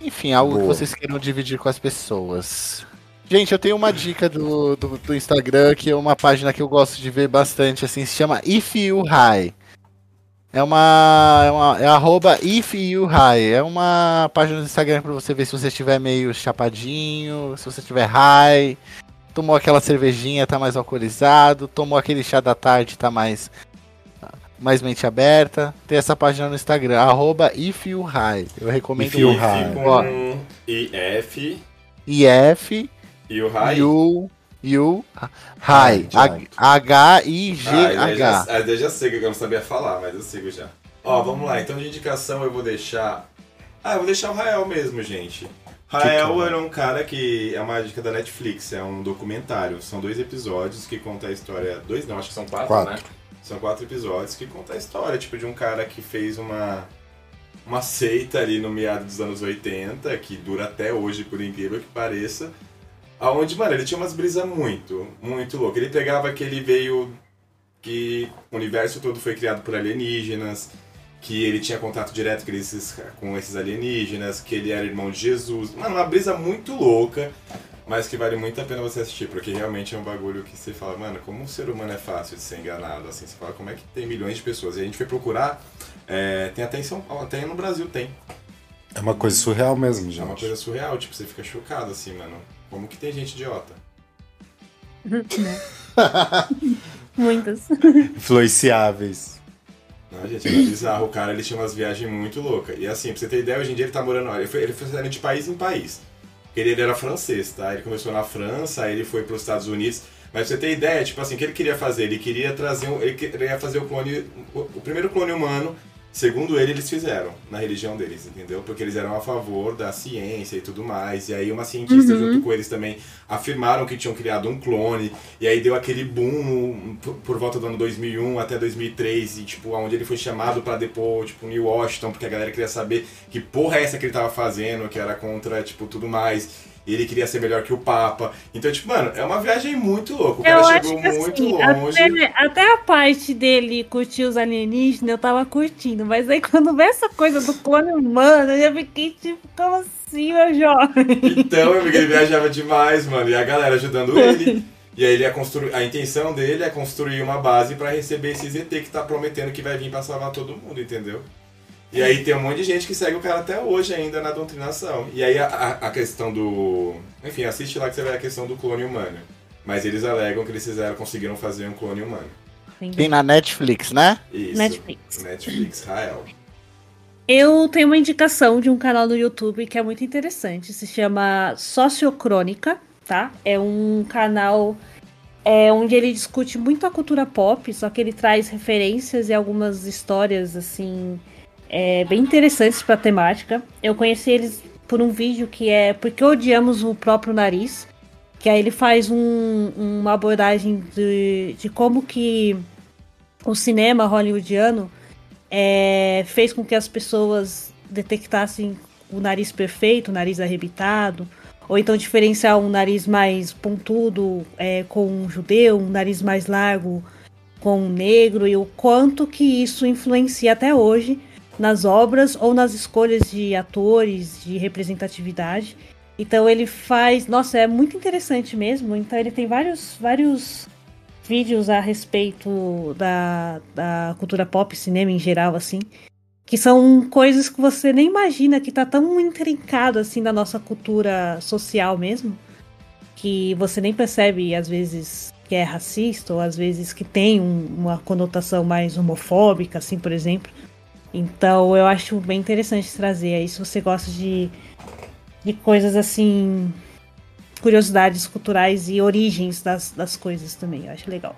Enfim, algo que Boa. vocês queiram dividir com as pessoas. Gente, eu tenho uma dica do, do, do Instagram, que é uma página que eu gosto de ver bastante, assim, se chama If You High. É uma, é uma. É arroba If You High. É uma página do Instagram pra você ver se você estiver meio chapadinho, se você estiver high, tomou aquela cervejinha, tá mais alcoolizado, tomou aquele chá da tarde, tá mais. Mais mente aberta. Tem essa página no Instagram, arroba If You High. Eu recomendo If You. High. Ó. IF IF e o High. U High. High. H I G Ah, eu já, H. ah, eu já sei que eu não sabia falar, mas eu sigo já. Ó, vamos lá. Então de indicação eu vou deixar. Ah, eu vou deixar o Rael mesmo, gente. Rael era um cara que é uma dica da Netflix, é um documentário. São dois episódios que conta a história. Dois não, acho que são quatro, Quatro. né? São quatro episódios que conta a história, tipo, de um cara que fez uma. Uma seita ali no meado dos anos 80, que dura até hoje, por incrível que pareça. Aonde, mano, ele tinha umas brisas muito, muito loucas. Ele pegava que ele veio que o universo todo foi criado por alienígenas, que ele tinha contato direto com esses, com esses alienígenas, que ele era irmão de Jesus. Mano, uma brisa muito louca, mas que vale muito a pena você assistir, porque realmente é um bagulho que você fala, mano, como um ser humano é fácil de ser enganado, assim, você fala, como é que tem milhões de pessoas? E a gente foi procurar, é, tem até em São Paulo, até no Brasil tem. É uma coisa surreal mesmo, É uma gente. coisa surreal, tipo, você fica chocado, assim, mano. Como que tem gente idiota? Muitas. Influenciáveis. Não, gente, era bizarro. O cara ele tinha umas viagens muito loucas. E assim, pra você ter ideia, hoje em dia ele tá morando. Ele foi, ele foi saindo de país em país. Ele, ele era francês, tá? Ele começou na França, aí ele foi pros Estados Unidos. Mas pra você ter ideia, tipo assim, o que ele queria fazer? Ele queria trazer um. Ele queria fazer o clone. O, o primeiro clone humano, segundo ele, eles fizeram na religião deles, entendeu? Porque eles eram a favor da ciência e tudo mais. E aí uma cientista junto com eles também afirmaram que tinham criado um clone. E aí deu aquele boom por, volta do ano 2001 até 2003, e tipo, onde ele foi chamado pra depor, tipo, em Washington, porque a galera queria saber que porra é essa que ele tava fazendo, que era contra, tipo, tudo mais. E ele queria ser melhor que o Papa. Então, tipo, mano, é uma viagem muito louca. O Eu cara acho chegou que muito assim, longe. até, até a parte dele curtir os alienígenas, eu tava curtindo. Mas aí quando vê essa coisa do clone humano, eu já fiquei tipo, como assim, meu jovem? Então, amigo, ele viajava demais, mano. E a galera ajudando ele. E aí ele ia construir. A intenção dele é construir uma base pra receber esse ZT que tá prometendo que vai vir pra salvar todo mundo, entendeu? E aí tem um monte de gente que segue o cara até hoje ainda na doutrinação. E aí a, a- questão do. Enfim, assiste lá que você vê a questão do clone humano. Mas eles alegam que eles fizeram, conseguiram fazer um clone humano. Tem na Netflix, né? Isso. Netflix. Netflix, Israel. Eu tenho uma indicação de um canal no YouTube que é muito interessante. Se chama Sociocrônica, tá? É um canal é, onde ele discute muito a cultura pop, só que ele traz referências e algumas histórias, assim, é, bem interessantes pra temática. Eu conheci eles por um vídeo que é Porque Odiamos o Próprio Nariz, que aí ele faz um- uma abordagem de, de como que o cinema hollywoodiano é, fez com que as pessoas detectassem o nariz perfeito, o nariz arrebitado, ou então diferenciar um nariz mais pontudo é, com um judeu, um nariz mais largo com um negro, e o quanto que isso influencia até hoje nas obras ou nas escolhas de atores, de representatividade. Então ele faz, nossa, é muito interessante mesmo. Então ele tem vários, vários vídeos a respeito da, da cultura pop, cinema em geral, assim. Que são coisas que você nem imagina que tá tão intrincado assim na nossa cultura social mesmo. Que você nem percebe, às vezes, que é racista, ou às vezes que tem um- uma conotação mais homofóbica, assim, por exemplo. Então eu acho bem interessante trazer aí, se você gosta de, de coisas assim. Curiosidades culturais e origens das, das coisas também, eu acho legal.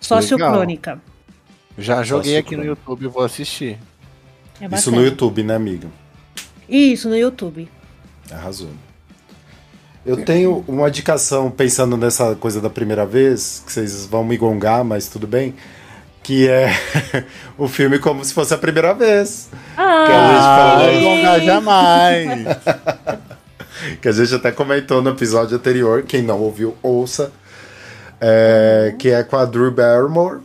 Sociocrônica. Já joguei aqui no. YouTube e vou assistir. É Isso no YouTube, né, amiga? Isso, no YouTube. Arrasou. Eu tenho uma indicação, pensando nessa coisa da primeira vez, que vocês vão me gongar, mas tudo bem, que é o filme como se fosse a primeira vez. Ah, Que a gente Ah, fala- não gongar jamais. Que a gente até comentou no episódio anterior, quem não ouviu, ouça. É, que é com a Drew Barrymore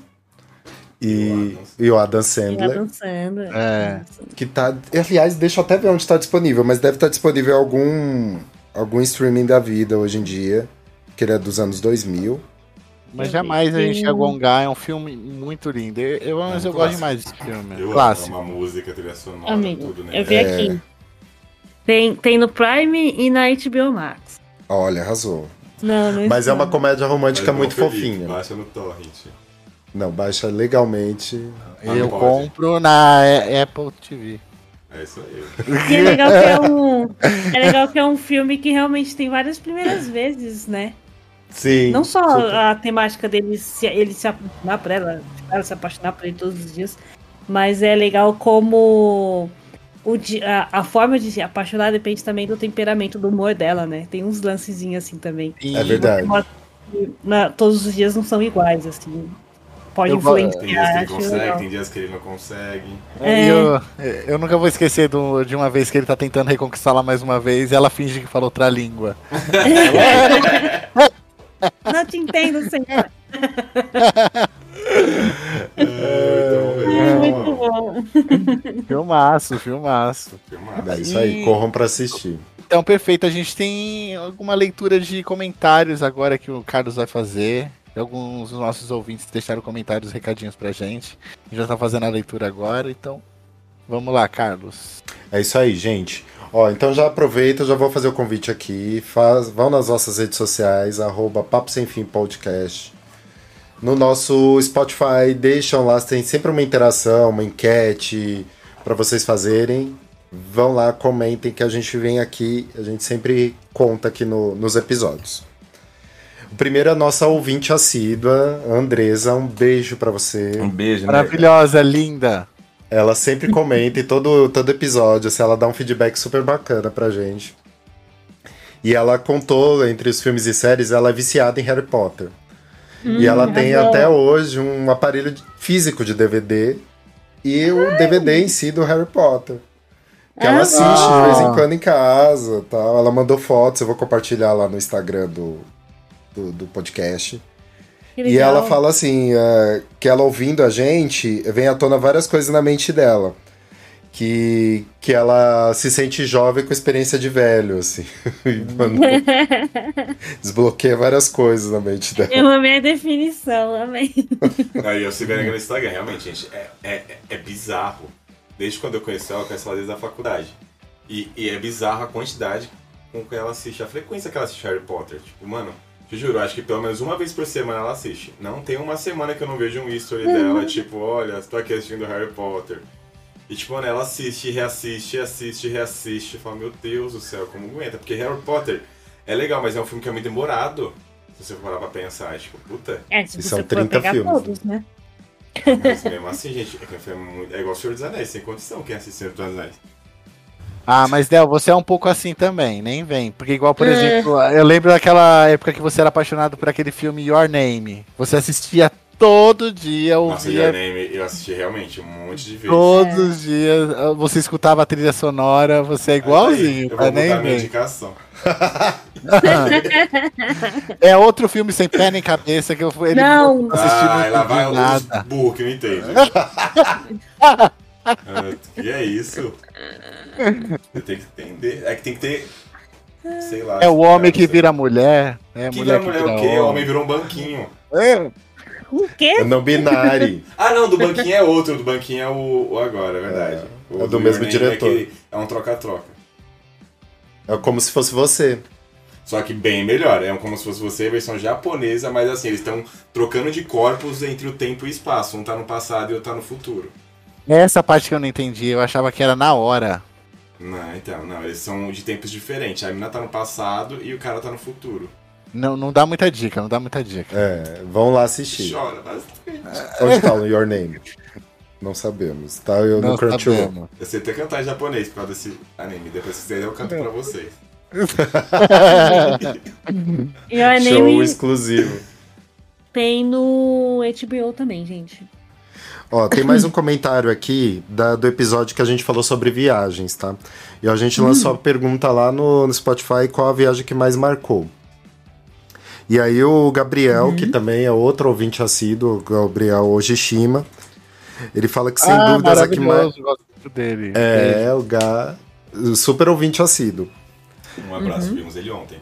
e, e o Adam e Sandler. Adam Sandler. É. Que tá. Aliás, deixa eu até ver onde está disponível, mas deve estar disponível em algum, algum streaming da vida hoje em dia. Que ele é dos anos 2000. Mas jamais a gente ia Tem- gongar, é um filme muito lindo. Eu, eu, mas É um eu gosto clássico. demais desse filme. Eu Clássico. amo uma música, trilha sonora, Amigo, tudo, né? eu vi aqui. Tem, tem no Prime e na HBO Max. Olha, arrasou. Não, não Mas é uma comédia romântica Mas muito fofinha. Baixa no torrent. Não, baixa legalmente. Ah, Eu compro na A- Apple TV. É isso aí. E é legal que é um. É legal que é um filme que realmente tem várias primeiras vezes, né? Sim. Não só super. a temática dele se, ele se apaixonar por ela, ela se apaixonar por ele todos os dias, mas é legal como o, a, a forma de se apaixonar depende também do temperamento do humor dela, né? Tem uns lancezinhos assim também. É verdade. Na- todos os dias não são iguais, assim. Pode Eu go- Tem dias que influenciar. ele consegue, legal. tem dias que ele não consegue. É. Eu, eu nunca vou esquecer do- de uma vez que ele tá tentando reconquistá-la mais uma vez e ela finge que fala outra língua. Não te entendo, senhor. É, Muito bom. Filmaço, filmaço. filmado. É isso aí, E- corram pra assistir. Então, perfeito. A gente tem alguma leitura de comentários agora que o Carlos vai fazer. Alguns dos nossos ouvintes deixaram comentários, recadinhos pra gente. A gente já tá fazendo a leitura agora, então vamos lá, Carlos. É isso aí, gente. Ó, então já aproveita, já vou fazer o convite aqui. Faz, vão nas nossas redes sociais, arroba Papo Sem Fim Podcast. No nosso Spotify, deixam lá, tem sempre uma interação, uma enquete para vocês fazerem. Vão lá, comentem que a gente vem aqui, a gente sempre conta aqui no- nos episódios. O primeiro é a nossa ouvinte assídua, a Andresa. Um beijo para você. Um beijo, né? Maravilhosa, linda. Ela sempre comenta em todo, todo episódio, assim, ela dá um feedback super bacana pra gente. E ela contou, entre os filmes e séries, ela é viciada em Harry Potter. e ela tem arrasou. até hoje um aparelho físico de DVD e o DVD em si do Harry Potter. Que ela Ah, assiste de vez em quando em casa tal. Ela mandou fotos, eu vou compartilhar lá no Instagram do, do, do podcast. E ela fala assim, é, que ela ouvindo a gente, vem à tona várias coisas na mente dela. Que, que ela se sente jovem com experiência de velho, assim. Mano, desbloqueia várias coisas na mente dela. Eu amei a definição, amei. Aí eu sigo ela no Instagram, realmente, gente, é, é, é bizarro. Desde quando eu conheci ela, eu conheço ela desde a faculdade. E, e é bizarro a quantidade com que ela assiste, a frequência que ela assiste Harry Potter. Tipo, mano, te juro, acho que pelo menos uma vez por semana ela assiste. Não tem uma semana que eu não vejo um history dela, tipo, olha, estou aqui assistindo Harry Potter. E tipo, mano, ela assiste, reassiste, assiste, reassiste. Fala, meu Deus do céu, como aguenta? Porque Harry Potter é legal, mas é um filme que é muito demorado. Se você for parar pra pensar, tipo, puta. É, se E você são for 30 pegar filmes, todos, né? Mas mesmo assim, gente, é, que é muito- é igual Senhor dos Anéis, sem condição quem assiste Senhor dos Anéis. Ah, mas Del, você é um pouco assim também, nem vem. Porque igual, por É. exemplo, eu lembro daquela época que você era apaixonado por aquele filme Your Name. Você assistia todo dia, Nossa, ouvia Your Name eu assisti realmente um monte de vezes. todos os dias, você escutava a trilha sonora, você é Aí, igualzinho, Eu tá vou nem botar minha indicação. É outro filme sem pé nem cabeça que eu fui ele Não. assistindo Ah, lá vai nada. burro que não entende. Ah, que é isso? Você tem que entender. É que tem que ter. Sei lá. É o homem que você- vira mulher, é Que mulher vira que mulher vira o quê? O homem. homem virou um banquinho. É, O quê? É não binário. Ah, não, do banquinho é outro. Do banquinho é o, o agora, é verdade. o é do mesmo Your Name diretor. É, que é um troca-troca. É como se fosse você. Só que bem melhor. É como se fosse você, versão japonesa, mas assim, eles estão trocando de corpos entre o tempo e o espaço. Um tá no passado e outro tá no futuro. Essa parte que eu não entendi, eu achava que era na hora. Não, então, não, eles são de tempos diferentes. A mina tá no passado e o cara tá no futuro. Não, não dá muita dica, não dá muita dica. É, vão lá assistir. Chora bastante. Onde tá o Your Name? Não sabemos. Tá eu no Não Crunchyroll. sabemos. Eu sei até cantar em japonês por causa desse anime. Depois se quiser eu canto pra vocês. Your Show Name exclusivo. tem no HBO também, gente. Ó, tem mais um comentário aqui da- do episódio que a gente falou sobre viagens, tá? E a gente lançou a pergunta lá no, no Spotify qual a viagem que mais marcou. E aí o Gabriel, que também é outro ouvinte assíduo, o Gabriel Ojishima, ele fala que sem ah, dúvidas a que mais... dele. É, o Ga... Super ouvinte assíduo. Um abraço, Uhum. vimos ele ontem.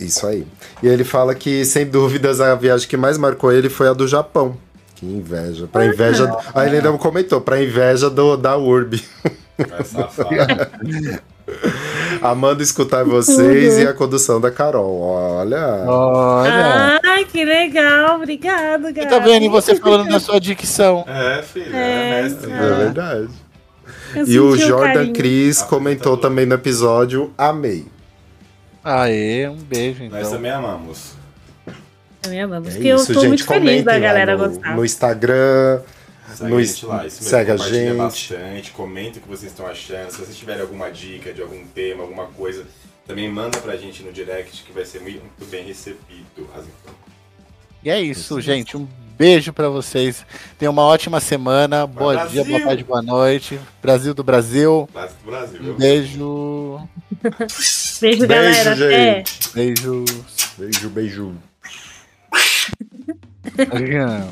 Isso aí. E ele fala que, sem dúvidas, a viagem que mais marcou ele foi a do Japão. Que inveja. Pra inveja. Aí ele ainda comentou, pra inveja do, da Urb. Vai safado. Amando escutar vocês e a condução da Carol. Olha. Olha. Ai, que legal. Obrigado, cara. tá vendo? Você falando da sua dicção. É, filho, É, é, mestre. É Ah. verdade. Eu E o Jordan. Cris Ah, comentou apresentador. também no episódio Amei. Aê, um beijo, Nós então. também amamos. Também amamos. É Porque eu isso, tô gente. muito feliz da galera no, gostar. no Instagram. Segue No a gente lá, isso mesmo. segue a gente. bastante, comenta o que vocês estão achando. Se vocês tiverem alguma dica de algum tema, alguma coisa, também manda pra gente no direct que vai ser muito bem recebido. E é isso, gente. Um beijo pra vocês. Tenham uma ótima semana. Bom Brasil! dia, boa tarde, boa noite. Brasil do Brasil. Brasil do Brasil, Um beijo. Beijo, galera. Beijo, Até. gente. Beijo. Beijo, 아, 당연해요.